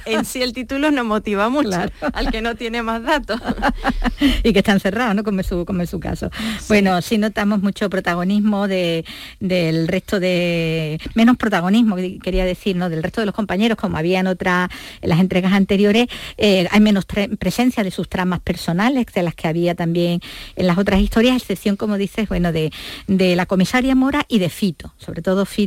en sí el título no motiva mucho al que no tiene más datos. y que está encerrado, ¿no? Como es su, como su caso. Bueno, sí notamos mucho protagonismo de, del resto de... menos protagonismo, quería decir, ¿no? Del resto de los compañeros, como había en otras, en las entregas anteriores, eh, hay menos presencia de sus tramas personales, de las que había también en las otras historias, excepción, como dices, bueno, de, de la comisaria Mora y de Fito, sobre todo Fito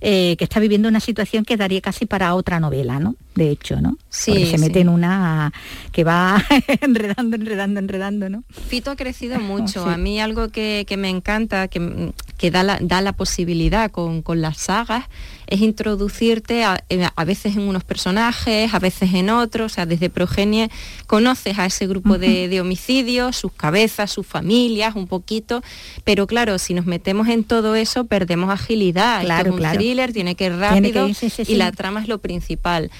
eh, que está viviendo una situación que daría casi para otra novela, ¿no? De hecho, ¿no? Sí. se mete en una que va enredando, enredando, enredando, ¿no? Fito ha crecido mucho. A mí algo que, me encanta, que, que da, la, da, la, posibilidad con, con las sagas, es introducirte a, veces en unos personajes, a veces en otros, o sea, desde Progenie conoces a ese grupo de, homicidios, sus cabezas, sus familias, un poquito, pero claro, si nos metemos en todo eso, perdemos agilidad. Claro, es un thriller, tiene que ir rápido y la trama es lo principal.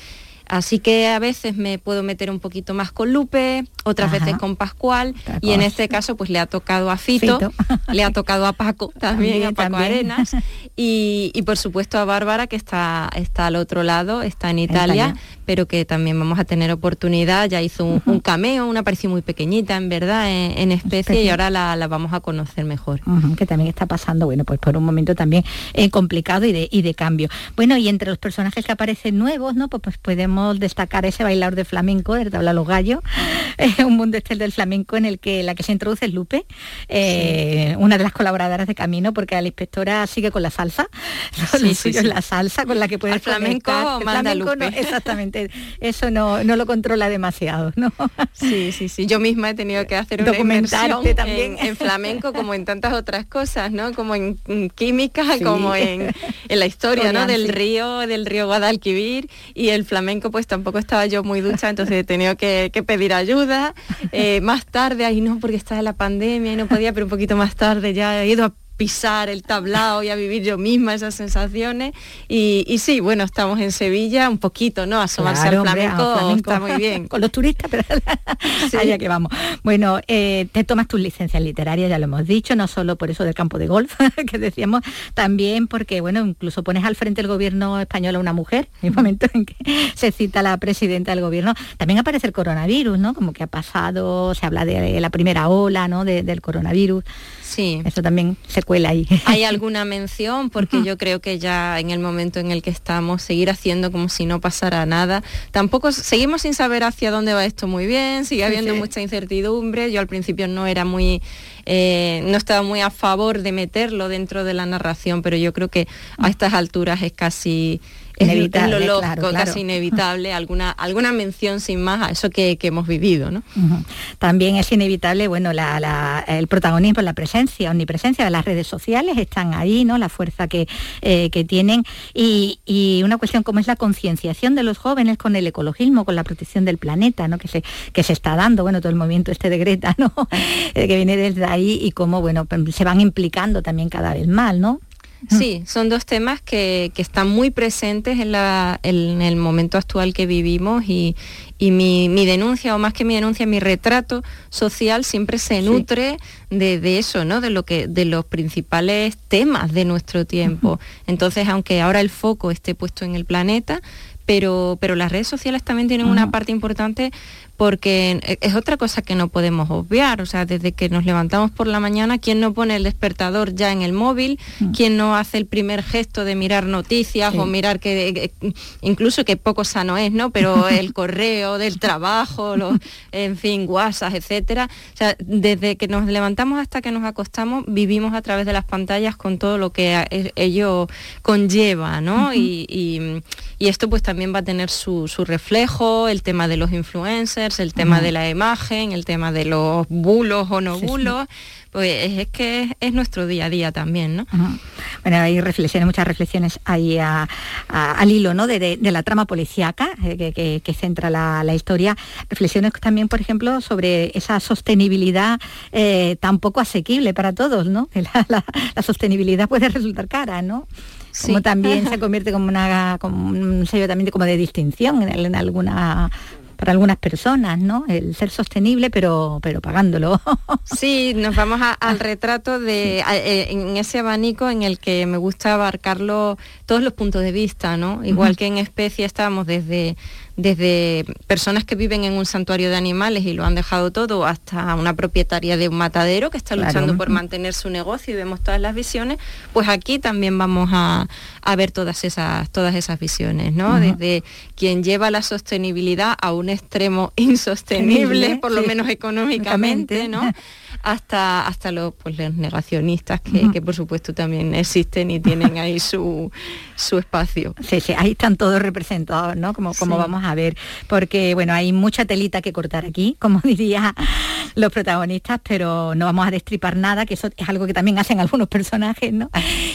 Así que a veces me puedo meter un poquito más con Lupe, otras veces con Pascual, y en este caso pues le ha tocado a Fito, le ha tocado a Paco también, a Paco Arenas, y, por supuesto a Bárbara que está, está al otro lado, está en Italia, pero que también vamos a tener oportunidad, ya hizo un, cameo, una aparición muy pequeñita en verdad en, especie, y ahora la, vamos a conocer mejor. que también está pasando, bueno, pues por un momento también eh, complicado y de, y de cambio. Bueno, y entre los personajes que aparecen nuevos, ¿no? Pues, pues podemos destacar ese bailador de flamenco, de tabla los gallos, un mundo este del flamenco en el que la que se introduce es Lupe, eh, una de las colaboradoras de Camino, porque la inspectora sigue con la salsa, sí, la salsa con la que puede flamenco manda Lupe. exactamente, eso no, no lo controla demasiado, ¿no? Sí, sí, sí. Yo misma he tenido que hacer una inmersión también. En, flamenco como en tantas otras cosas, ¿no? Como en, química, como en, en, la historia, ¿no? Del río, del río Guadalquivir y el flamenco pues tampoco estaba yo muy ducha, entonces he tenido que, pedir ayuda. Eh, más tarde, ahí no, porque estaba la pandemia y no podía, pero un poquito más tarde ya he ido a pisar el tablao y a vivir yo misma esas sensaciones. Y, sí, bueno, estamos en Sevilla un poquito, ¿no? Asomarse al flamenco, está muy bien. Con los turistas, pero allá que vamos. Bueno, eh, te tomas tus licencias literarias, ya lo hemos dicho, no solo por eso del campo de golf, que decíamos, también porque, bueno, incluso pones al frente del gobierno español a una mujer, en el momento en que se cita la presidenta del gobierno. También aparece el coronavirus, ¿no? Como que ha pasado, se habla de la primera ola, ¿no? del coronavirus. Sí. Eso también se cuela ahí. ¿Hay alguna mención? Porque yo creo que ya en el momento en el que estamos, seguir haciendo como si no pasara nada. Tampoco seguimos sin saber hacia dónde va esto muy bien, sigue habiendo mucha incertidumbre. Yo al principio no era muy eh, no estaba muy a favor de meterlo dentro de la narración, pero yo creo que a estas alturas es casi Inevitable, es lo lógico, claro. casi inevitable, alguna, alguna mención sin más a eso que, que hemos vivido, ¿no? También es inevitable, bueno, la- la- el protagonismo, la presencia, omnipresencia de las redes sociales están ahí, ¿no? La fuerza que, eh, que tienen y, y una cuestión como es la concienciación de los jóvenes con el ecologismo, con la protección del planeta, ¿no? Que se, que se está dando, bueno, todo el movimiento este de Greta, ¿no? Eh, que viene desde ahí y cómo, bueno, se van implicando también cada vez más, ¿no? Sí, son dos temas que, que están muy presentes en, la- en el momento actual que vivimos y, y mi, mi denuncia, o más que mi denuncia, mi retrato social siempre se nutre de, de eso, ¿no? De lo que, de los principales temas de nuestro tiempo. Entonces, aunque ahora el foco esté puesto en el planeta, pero, pero las redes sociales también tienen una parte importante porque e, es otra cosa que no podemos obviar. O sea, desde que nos levantamos por la mañana, ¿quién no pone el despertador ya en el móvil? ¿Quién no hace el primer gesto de mirar noticias Sí. o mirar que que- incluso que poco sano es, ¿no? Pero el correo del trabajo, los, en fin, WhatsApp, etcétera. O sea, desde que nos levantamos hasta que nos acostamos, vivimos a través de las pantallas con todo lo que a- e- ello conlleva, ¿no? Y, y- y esto pues también va a tener su, su reflejo, el tema de los influencers, el tema de la imagen, el tema de los bulos o no Sí, sí. bulos, pues es, es que es, es nuestro día a día también, ¿no? Bueno, hay reflexiones, muchas reflexiones ahí a- a- al hilo ¿no? de, de- de la trama policíaca eh, que, que- que centra la, la historia. Reflexiones también, por ejemplo, sobre esa sostenibilidad eh, tan poco asequible para todos, ¿no? La, la- la sostenibilidad puede resultar cara, ¿no? Como Sí. también se convierte como, una, como un sello también como de distinción en, en alguna para algunas personas, ¿no? El ser sostenible pero pero pagándolo. Sí, nos vamos a- al retrato de a- eh, en ese abanico en el que me gusta abarcarlo todos los puntos de vista, ¿no? Igual que en especie estábamos desde desde personas que viven en un santuario de animales y lo han dejado todo hasta una propietaria de un matadero que está Claro. luchando por mantener su negocio y vemos todas las visiones, pues aquí también vamos a, a ver todas esas todas esas visiones, ¿no? Desde quien lleva la sostenibilidad a un extremo insostenible, Sostenible, por lo sí. menos económicamente, ¿no? Hasta hasta los, pues, los negacionistas que, por supuesto también existen y tienen ahí su, su espacio. Sí, sí, ahí están todos representados, ¿no? Como, como Sí. vamos a ver, porque bueno, hay mucha telita que cortar aquí, como diría los protagonistas, pero no vamos a destripar nada, que eso es algo que también hacen algunos personajes, ¿no?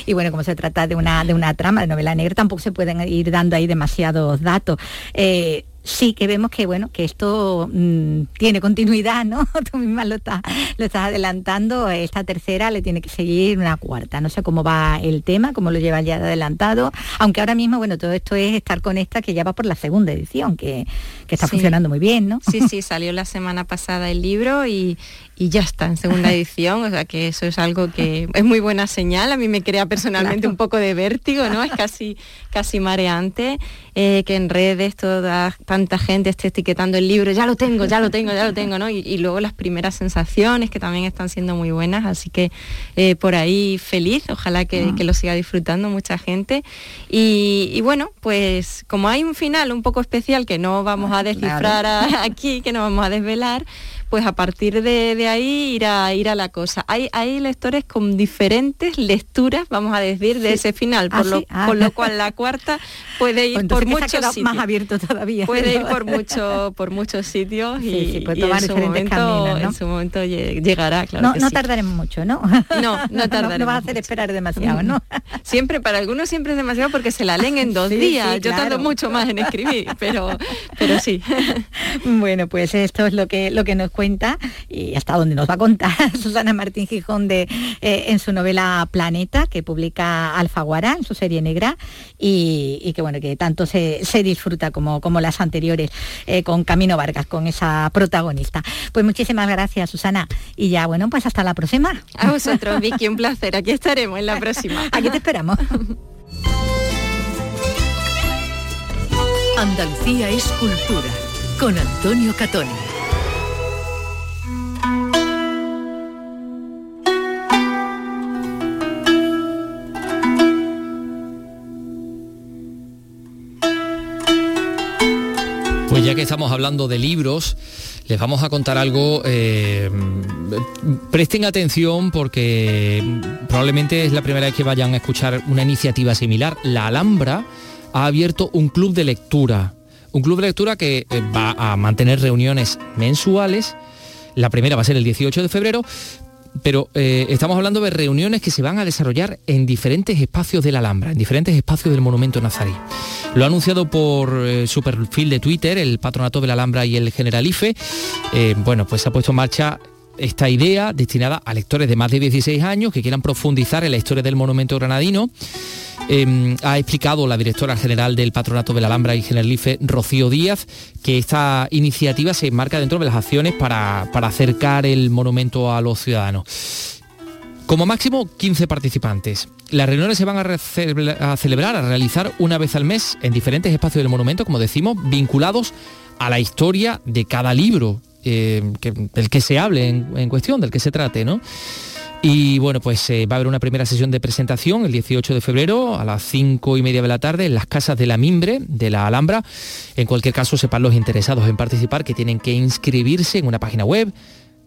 Y bueno, como se trata de una, de una trama de novela negra, tampoco se pueden ir dando ahí demasiados datos. Eh, sí que vemos que bueno que esto mm, tiene continuidad no tú misma lo estás lo estás adelantando. Esta tercera le tiene que seguir una cuarta. No sé cómo va el tema cómo lo lleva ya de adelantado. Aunque ahora mismo bueno todo esto es estar con esta que ya va por la segunda edición que, que está Sí. funcionando muy bien no Sí, sí, salió la semana pasada el libro y, y ya está en segunda edición, o sea que eso es algo que es muy buena señal, a mí me crea personalmente Claro. un poco de vértigo, ¿no? Es casi, casi mareante eh, que en redes toda tanta gente esté etiquetando el libro, ya lo tengo, ya lo tengo, ya lo tengo, ¿no? Y, y luego las primeras sensaciones que también están siendo muy buenas, así que eh, por ahí feliz, ojalá que, que lo siga disfrutando mucha gente. Y, y bueno, pues como hay un final un poco especial que no vamos a descifrar a- aquí, que no vamos a desvelar, pues a partir de, de ahí ir a, ir a la cosa. Hay, hay lectores con diferentes lecturas, vamos a decir, de Sí. ese final, Ah, por, lo, sí. Ah. por lo cual la cuarta puede ir Entonces por muchos sitios. más abierto todavía Puede ir por, mucho, por muchos sitios y, Sí, puede y en, su momento, caminos, ¿no? en su momento lle- llegará, claro no, que no tardaremos mucho, ¿no? No, no tardaremos No, va a hacer esperar demasiado, ¿no? Siempre, para algunos siempre es demasiado porque se la leen en dos días. Yo tardo claro. mucho más en escribir, pero, pero sí. Bueno, pues esto es lo que lo que nos cuenta y hasta dónde nos va a contar Susana Martín Gijón de, eh, en su novela Planeta, que publica Alfaguara en su serie negra, y, y que bueno, que tanto se, se disfruta como, como las anteriores, eh, con Camino Vargas, con esa protagonista. Pues muchísimas gracias, Susana. Y ya, bueno, pues hasta la próxima. A vosotros, Vicky, un placer. Aquí estaremos en la próxima. Aquí te esperamos. Andalucía es cultura con Antonio Catoni. Pues ya que estamos hablando de libros, les vamos a contar algo. eh, presten atención porque probablemente es la primera vez que vayan a escuchar una iniciativa similar. La Alhambra ha abierto un club de lectura. Un club de lectura que eh, va a mantener reuniones mensuales. La primera va a ser el 18 de febrero, pero eh, estamos hablando de reuniones que se van a desarrollar en diferentes espacios de la Alhambra, en diferentes espacios del Monumento Nazarí. Lo ha anunciado por eh, su perfil de Twitter el Patronato de la Alhambra y el Generalife. Eh, bueno, pues se ha puesto en marcha esta idea destinada a lectores de más de 16 años que quieran profundizar en la historia del monumento granadino. Em, ha explicado la directora general del Patronato de la Alhambra y Generalife, Rocío Díaz, que esta iniciativa se enmarca dentro de las acciones para, para acercar el monumento a los ciudadanos. Como máximo 15 participantes. Las reuniones se van a, celebrar, a realizar una vez al mes en diferentes espacios del monumento, como decimos, vinculados a la historia de cada libro eh, que- del que se hable en, cuestión, del que se trate, ¿no? Y bueno, pues eh, va a haber una primera sesión de presentación el 18 de febrero a las 5 y media de la tarde en las casas de la Mimbre, de la Alhambra. En cualquier caso, sepan los interesados en participar que tienen que inscribirse en una página web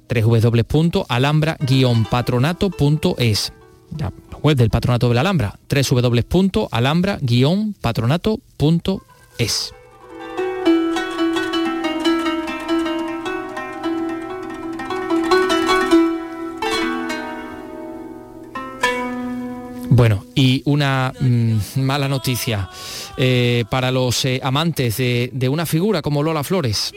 www.alhambra-patronato.es la web del Patronato de la Alhambra www.alhambra-patronato.es Bueno, y una mm, mala noticia eh, para los eh, amantes de, de una figura como Lola Flores.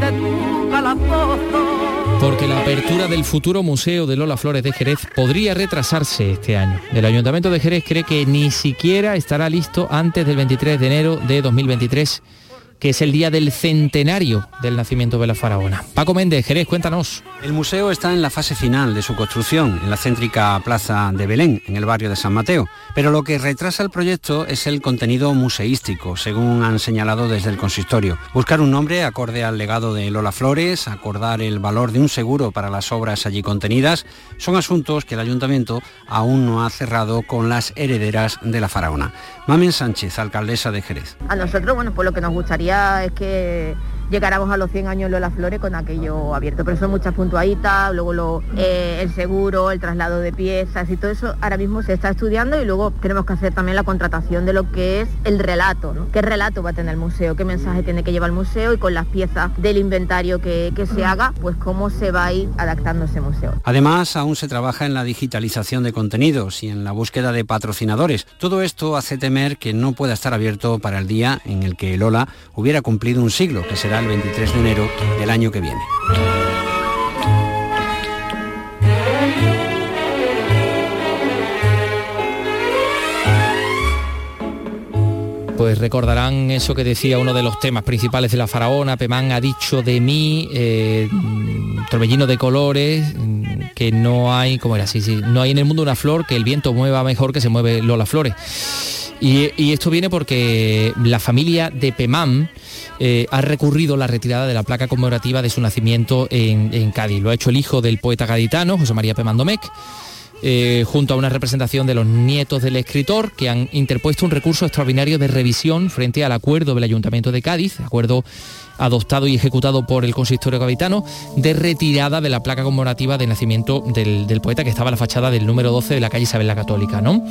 de tu calabozo Porque la apertura del futuro Museo de Lola Flores de Jerez podría retrasarse este año. El Ayuntamiento de Jerez cree que ni siquiera estará listo antes del 23 de enero de 2023, que es el día del centenario del nacimiento de la faraona. Paco Méndez, Jerez, cuéntanos. El museo está en la fase final de su construcción, en la céntrica Plaza de Belén, en el barrio de San Mateo. Pero lo que retrasa el proyecto es el contenido museístico, según han señalado desde el consistorio. Buscar un nombre acorde al legado de Lola Flores, acordar el valor de un seguro para las obras allí contenidas, son asuntos que el ayuntamiento aún no ha cerrado con las herederas de la faraona. Mamen Sánchez, alcaldesa de Jerez. A nosotros, bueno, pues lo que nos gustaría es que llegáramos a los 100 años de Lola Flores con aquello abierto, pero son muchas puntuaditas, luego lo, eh, el seguro, el traslado de piezas y todo eso ahora mismo se está estudiando y luego tenemos que hacer también la contratación de lo que es el relato, ¿no? ¿Qué relato va a tener el museo? ¿Qué mensaje tiene que llevar el museo? Y con las piezas del inventario que, que se haga, pues cómo se va a ir adaptando ese museo. Además, aún se trabaja en la digitalización de contenidos y en la búsqueda de patrocinadores. Todo esto hace temer que no pueda estar abierto para el día en el que Lola hubiera cumplido un siglo, que será el 23 de enero del año que viene. Pues recordarán eso que decía uno de los temas principales de la faraona, Pemán ha dicho de mí, eh, de colores, que no hay, como era así, sí, no hay en el mundo una flor que el viento mueva mejor que se mueve Lola Flores. Y, y esto viene porque la familia de Pemán eh, ha recurrido a la retirada de la placa conmemorativa de su nacimiento en, Cádiz. Lo ha hecho el hijo del poeta gaditano, José María Pemán Domecq, eh, junto a una representación de los nietos del escritor que han interpuesto un recurso extraordinario de revisión frente al acuerdo del Ayuntamiento de Cádiz, acuerdo adoptado y ejecutado por el consistorio gaditano, de retirada de la placa conmemorativa de nacimiento del, poeta que estaba en la fachada del número 12 de la calle Isabel la Católica. ¿no?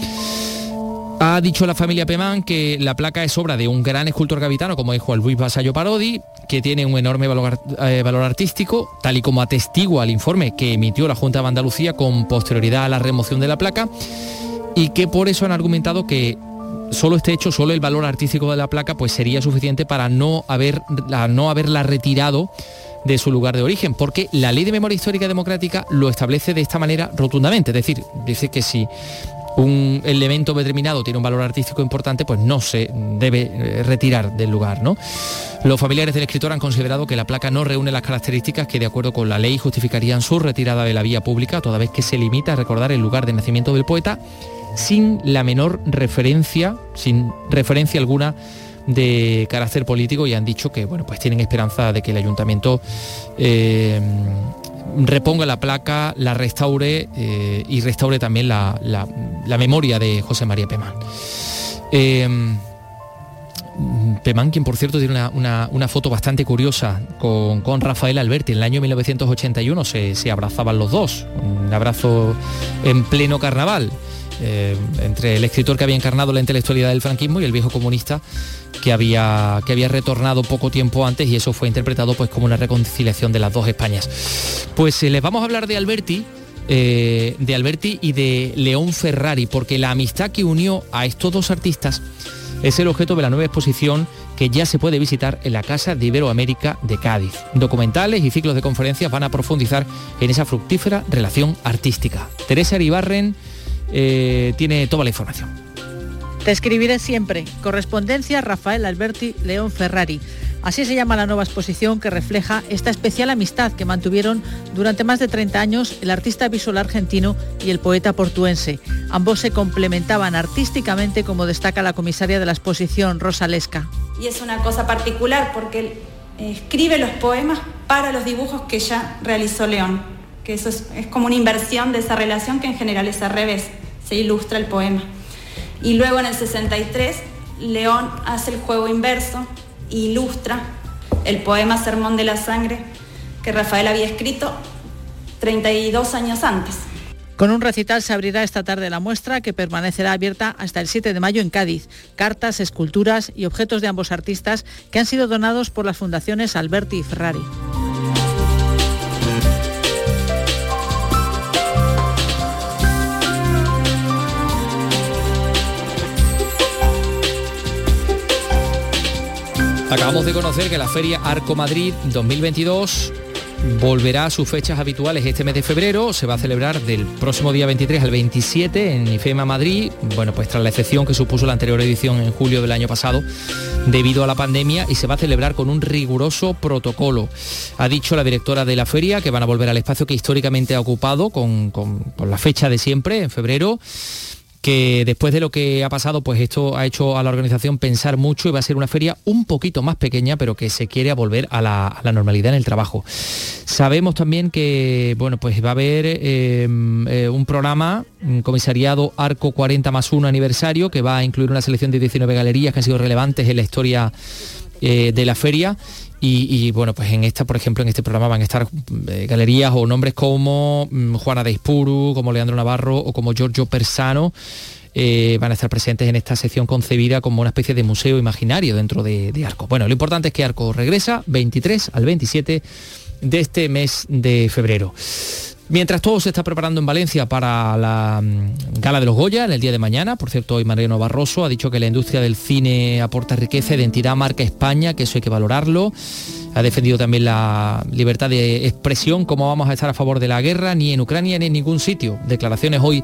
Ha dicho la familia Pemán que la placa es obra de un gran escultor gavitano como es Juan Luis Vasallo Parodi, que tiene un enorme valor, eh, valor artístico, tal y como atestigua el informe que emitió la Junta de Andalucía con posterioridad a la remoción de la placa, y que por eso han argumentado que solo este hecho, solo el valor artístico de la placa, pues sería suficiente para no, no haberla retirado de su lugar de origen, porque la ley de memoria histórica democrática lo establece de esta manera rotundamente, es decir, dice que si un elemento determinado tiene un valor artístico importante, pues no se debe eh, retirar del lugar, ¿no? Los familiares del escritor han considerado que la placa no reúne las características que de acuerdo con la ley justificarían su retirada de la vía pública, toda vez que se limita a recordar el lugar de nacimiento del poeta sin la menor referencia, sin referencia alguna de carácter político y han dicho que bueno pues tienen esperanza de que el ayuntamiento eh, reponga la placa, la restaure eh, y restaure también la, la- memoria de José María Pemán. Eh, Pemán, quien por cierto tiene una, foto bastante curiosa con, Rafael Alberti. En el año 1981 se, abrazaban los dos, un abrazo en pleno carnaval. Eh, entre el escritor que había encarnado la intelectualidad del franquismo y el viejo comunista que había, que había retornado poco tiempo antes y eso fue interpretado pues como una reconciliación de las dos Españas. Pues eh, les vamos a hablar de Alberti, eh, de Alberti y de León Ferrari, porque la amistad que unió a estos dos artistas es el objeto de la nueva exposición que ya se puede visitar en la Casa de Iberoamérica de Cádiz. Documentales y ciclos de conferencias van a profundizar en esa fructífera relación artística. Teresa Ribarren eh, tiene toda la información. Te escribiré siempre. Correspondencia Rafael Alberti León Ferrari. Así se llama la nueva exposición que refleja esta especial amistad que mantuvieron durante más de 30 años el artista visual argentino y el poeta portuense. Ambos se complementaban artísticamente como destaca la comisaria de la exposición, Rosa Lesca. Y es una cosa particular porque él escribe los poemas para los dibujos que ya realizó León, que eso es, es como una inversión de esa relación que en general es al revés, se ilustra el poema. Y luego en el 63 León hace el juego inverso ilustra el poema Sermón de la Sangre que Rafael había escrito 32 años antes. Con un recital se abrirá esta tarde la muestra que permanecerá abierta hasta el 7 de mayo en Cádiz. Cartas, esculturas y objetos de ambos artistas que han sido donados por las fundaciones Alberti y Ferrari. Acabamos de conocer que la Feria Arco Madrid 2022 volverá a sus fechas habituales este mes de febrero. Se va a celebrar del próximo día 23 al 27 en IFEMA Madrid. Bueno, pues tras la excepción que supuso la anterior edición en julio del año pasado debido a la pandemia y se va a celebrar con un riguroso protocolo. Ha dicho la directora de la feria que van a volver al espacio que históricamente ha ocupado con, con la fecha de siempre, en febrero que después de lo que ha pasado, pues esto ha hecho a la organización pensar mucho y va a ser una feria un poquito más pequeña, pero que se quiere volver a la, normalidad en el trabajo. Sabemos también que, bueno, pues va a haber em, eh, un programa, un comisariado Arco 40 más 1 aniversario, que va a incluir una selección de 19 galerías que han sido relevantes en la historia eh, de la feria y, bueno, pues en esta, por ejemplo, en este programa van a estar eh, galerías o nombres como mm, Juana de Ispuru, como Leandro Navarro o como Giorgio Persano. Eh, van a estar presentes en esta sección concebida como una especie de museo imaginario dentro de, de, Arco. Bueno, lo importante es que Arco regresa 23 al 27 de este mes de febrero. Mientras todo se está preparando en Valencia para la mm, Gala de los Goya en el día de mañana, por cierto, hoy Mariano Barroso ha dicho que la industria del cine aporta riqueza, identidad, marca España, que eso hay que valorarlo. Ha defendido también la libertad de expresión, cómo vamos a estar a favor de la guerra, ni en Ucrania ni en ningún sitio. Declaraciones hoy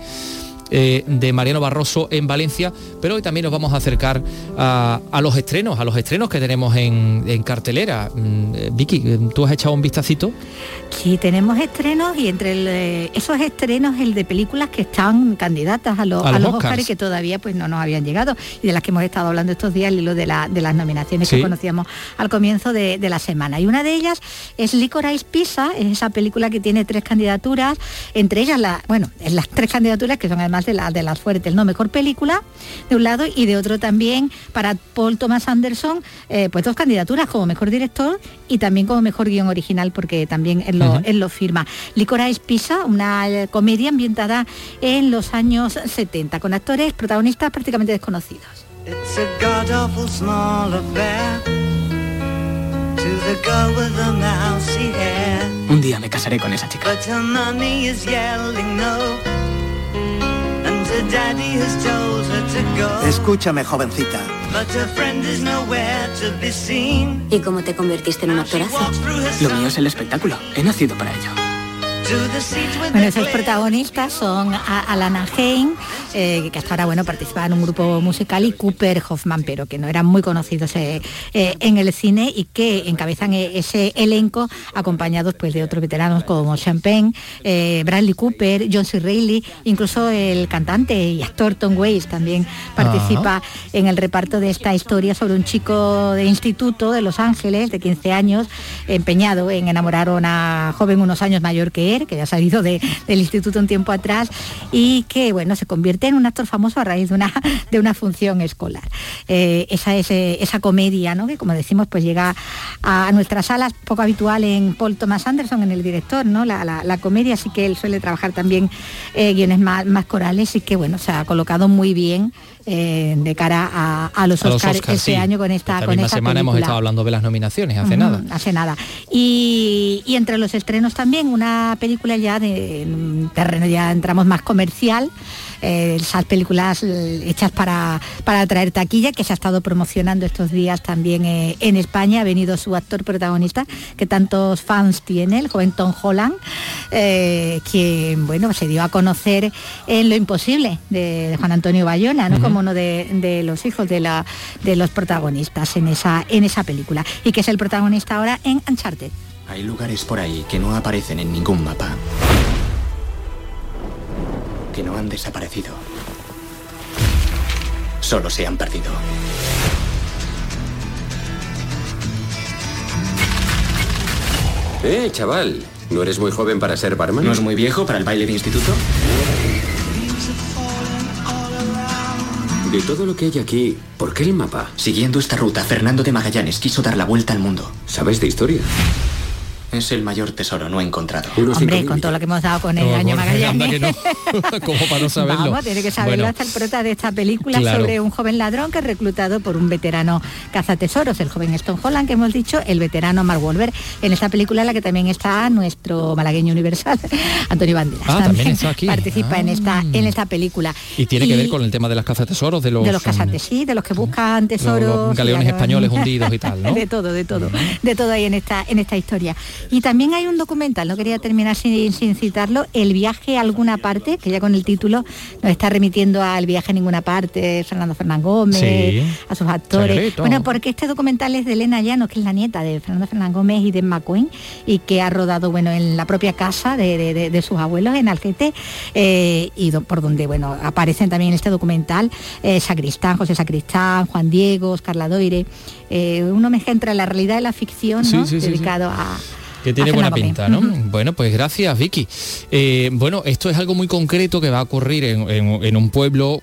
eh, de Mariano Barroso en Valencia, pero hoy también nos vamos a acercar a, los estrenos, a los estrenos que tenemos en, cartelera. Mm, eh, Vicky, ¿tú has echado un vistacito? Sí, tenemos estrenos y entre eh, esos estrenos el de películas que están candidatas a, los, a los, Oscars. y que todavía pues no nos habían llegado y de las que hemos estado hablando estos días y lo de, la, de las nominaciones que conocíamos al comienzo de, la semana. Y una de ellas es Licorice Pizza, es esa película que tiene tres candidaturas, entre ellas la, bueno, las tres candidaturas que son además de, la, de las fuertes, ¿no? Mejor película de un lado y de otro también para Paul Thomas Anderson, eh, pues dos candidaturas como mejor director y también como mejor guion original porque también él lo, él lo firma. Licorice Pizza, una eh, comedia ambientada en los años 70 con actores protagonistas prácticamente desconocidos. Un día me casaré con esa chica. Escúchame, jovencita. ¿Y cómo te convertiste en un actorazo? Lo mío es el espectáculo. He nacido para ello. Bueno, esos protagonistas son Alana Hain, eh, que hasta ahora bueno, participaba en un grupo musical, y Cooper Hoffman, pero que no eran muy conocidos eh, eh, en el cine y que encabezan ese elenco acompañados pues, de otros veteranos como Champagne, Bradley Cooper, John C. Reilly, incluso el cantante y actor Tom Waits también participa en el reparto de esta historia sobre un chico de instituto de Los Ángeles de 15 años empeñado en enamorar a una joven unos años mayor que él que ya ha salido de- del instituto un tiempo atrás y que bueno, se convierte en un actor famoso a raíz de una, de una función escolar. Eh, esa es eh, esa comedia, ¿no? que como decimos, pues llega a nuestras salas, poco habitual en Paul Thomas Anderson, en el director, ¿no? La, la- la comedia, así que él suele trabajar también eh, guiones más, más corales y que bueno, se ha colocado muy bien eh, de cara a, a los A los este sí. año con esta, Esta con esta semana hemos estado hablando de las nominaciones, hace nada. Hace nada. Y, y entre los estrenos también una película ya de un terreno ya entramos más comercial. Eh, esas películas eh, hechas para, para atraer taquilla que se ha estado promocionando estos días también eh, en España ha venido su actor protagonista que tantos fans tiene el joven Tom Holland eh, que bueno se dio a conocer en Lo Imposible de, de Juan Antonio Bayona ¿no? Como uno de, de los hijos de, la, de los protagonistas en esa, en esa película y que es el protagonista ahora en Uncharted. Hay lugares por ahí que no aparecen en ningún mapa. Que no han desaparecido. Solo se han perdido. Eh, chaval, ¿no eres muy joven para ser barman? ¿No es muy viejo para el baile de instituto? De todo lo que hay aquí, ¿por qué el mapa? Siguiendo esta ruta, Fernando de Magallanes quiso dar la vuelta al mundo. ¿Sabes de historia? Es el mayor tesoro no encontrado. Hombre, con todo lo que hemos dado con el No, año Magallanes. Como para no saberlo. Vamos, tiene que saberlo Bueno. hasta el prota de esta película Claro. sobre un joven ladrón que es reclutado por un veterano cazatesoros, el joven Stone Holland, que hemos dicho, el veterano Mark Wolver. En esta película en la que también está nuestro malagueño universal, Antonio Banderas. Ah, también está aquí. Participa en esta en esta película. Y tiene que ver con el tema de las cazatesoros, de los, de los cazates, sí, de los que buscan tesoros. los galeones españoles hundidos y tal, ¿no? de todo, de todo, de todo ahí en esta, en esta historia. Y también hay un documental, no quería terminar sin, sin citarlo, El viaje a alguna parte, que ya con el título nos está remitiendo al viaje a ninguna parte, Fernando Fernán Gómez, Sí. a sus actores. Bueno, porque este documental es de Elena Llanos, que es la nieta de Fernando Fernán Gómez y de McQueen, y que ha rodado bueno en la propia casa de, de- de- de sus abuelos en Algete, eh, y do- por donde bueno aparecen también en este documental eh, Sacristán, José Sacristán, Juan Diego, Oscar Ladoire, eh, uno mezcla entre la realidad y la ficción, ¿no? sí, sí. dedicado a Que tiene buena pinta, ¿no? Bueno, pues gracias, Vicky. Eh, bueno, esto es algo muy concreto que va a ocurrir en, en- en un pueblo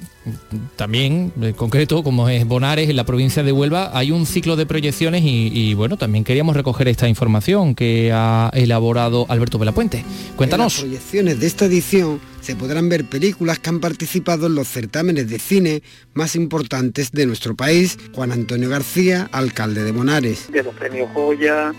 también eh, concreto, como es Bonares, en la provincia de Huelva. Hay un ciclo de proyecciones y, y, bueno, también queríamos recoger esta información que ha elaborado Alberto Velapuente. En las Cuéntanos. proyecciones de esta edición se podrán ver películas que han participado en los certámenes de cine más importantes de nuestro país. Juan Antonio García, alcalde de Bonares. de los premios Goya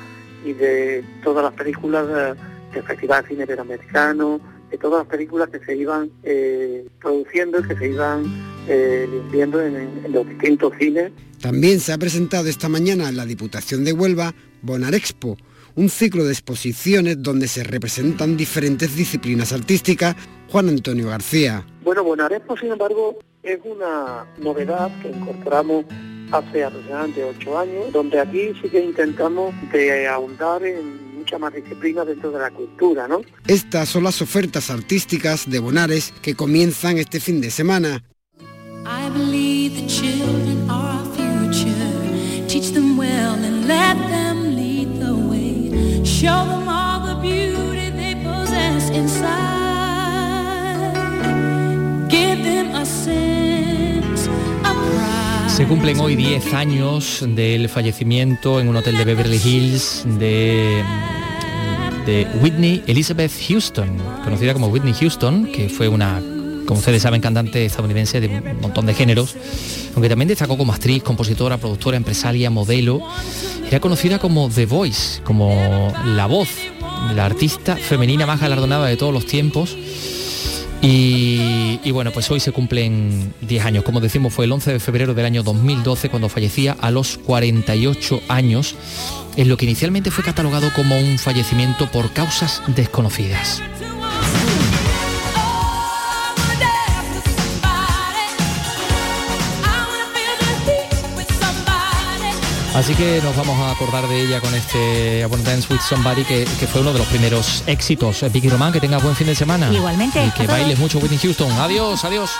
y de todas las películas de- del Festival de Cine Iberoamericano, de todas las películas que se iban eh, produciendo y que se iban eh, viendo en, en los distintos cines También se ha presentado esta mañana en la Diputación de Huelva Bonarexpo, un ciclo de exposiciones donde se representan diferentes disciplinas artísticas. Juan Antonio García. Bueno, Bonarespo, sin embargo, es una novedad que incorporamos hace aproximadamente ocho años, donde aquí sí que intentamos de ahondar en muchas más disciplinas dentro de la cultura, ¿no? Estas son las ofertas artísticas de Bonares que comienzan este fin de semana. I Se cumplen hoy 10 años del fallecimiento en un hotel de Beverly Hills de, Whitney Elizabeth Houston, conocida como Whitney Houston, que fue una, como ustedes saben, cantante estadounidense de un montón de géneros, aunque también destacó como actriz, compositora, productora, empresaria, modelo. Era conocida como The Voice, como la voz, la artista femenina más galardonada de todos los tiempos. Y, bueno, pues hoy se cumplen 10 años. Como decimos, fue el 11 de febrero del año 2012 cuando fallecía a los 48 años, en lo que inicialmente fue catalogado como un fallecimiento por causas desconocidas. Así que nos vamos a acordar de ella con este I Wanna Dance With Somebody, que, que fue uno de los primeros éxitos. Eh, Vicky Román, que tengas buen fin de semana. Igualmente, Y que bailes mucho Whitney Houston. Adiós, adiós.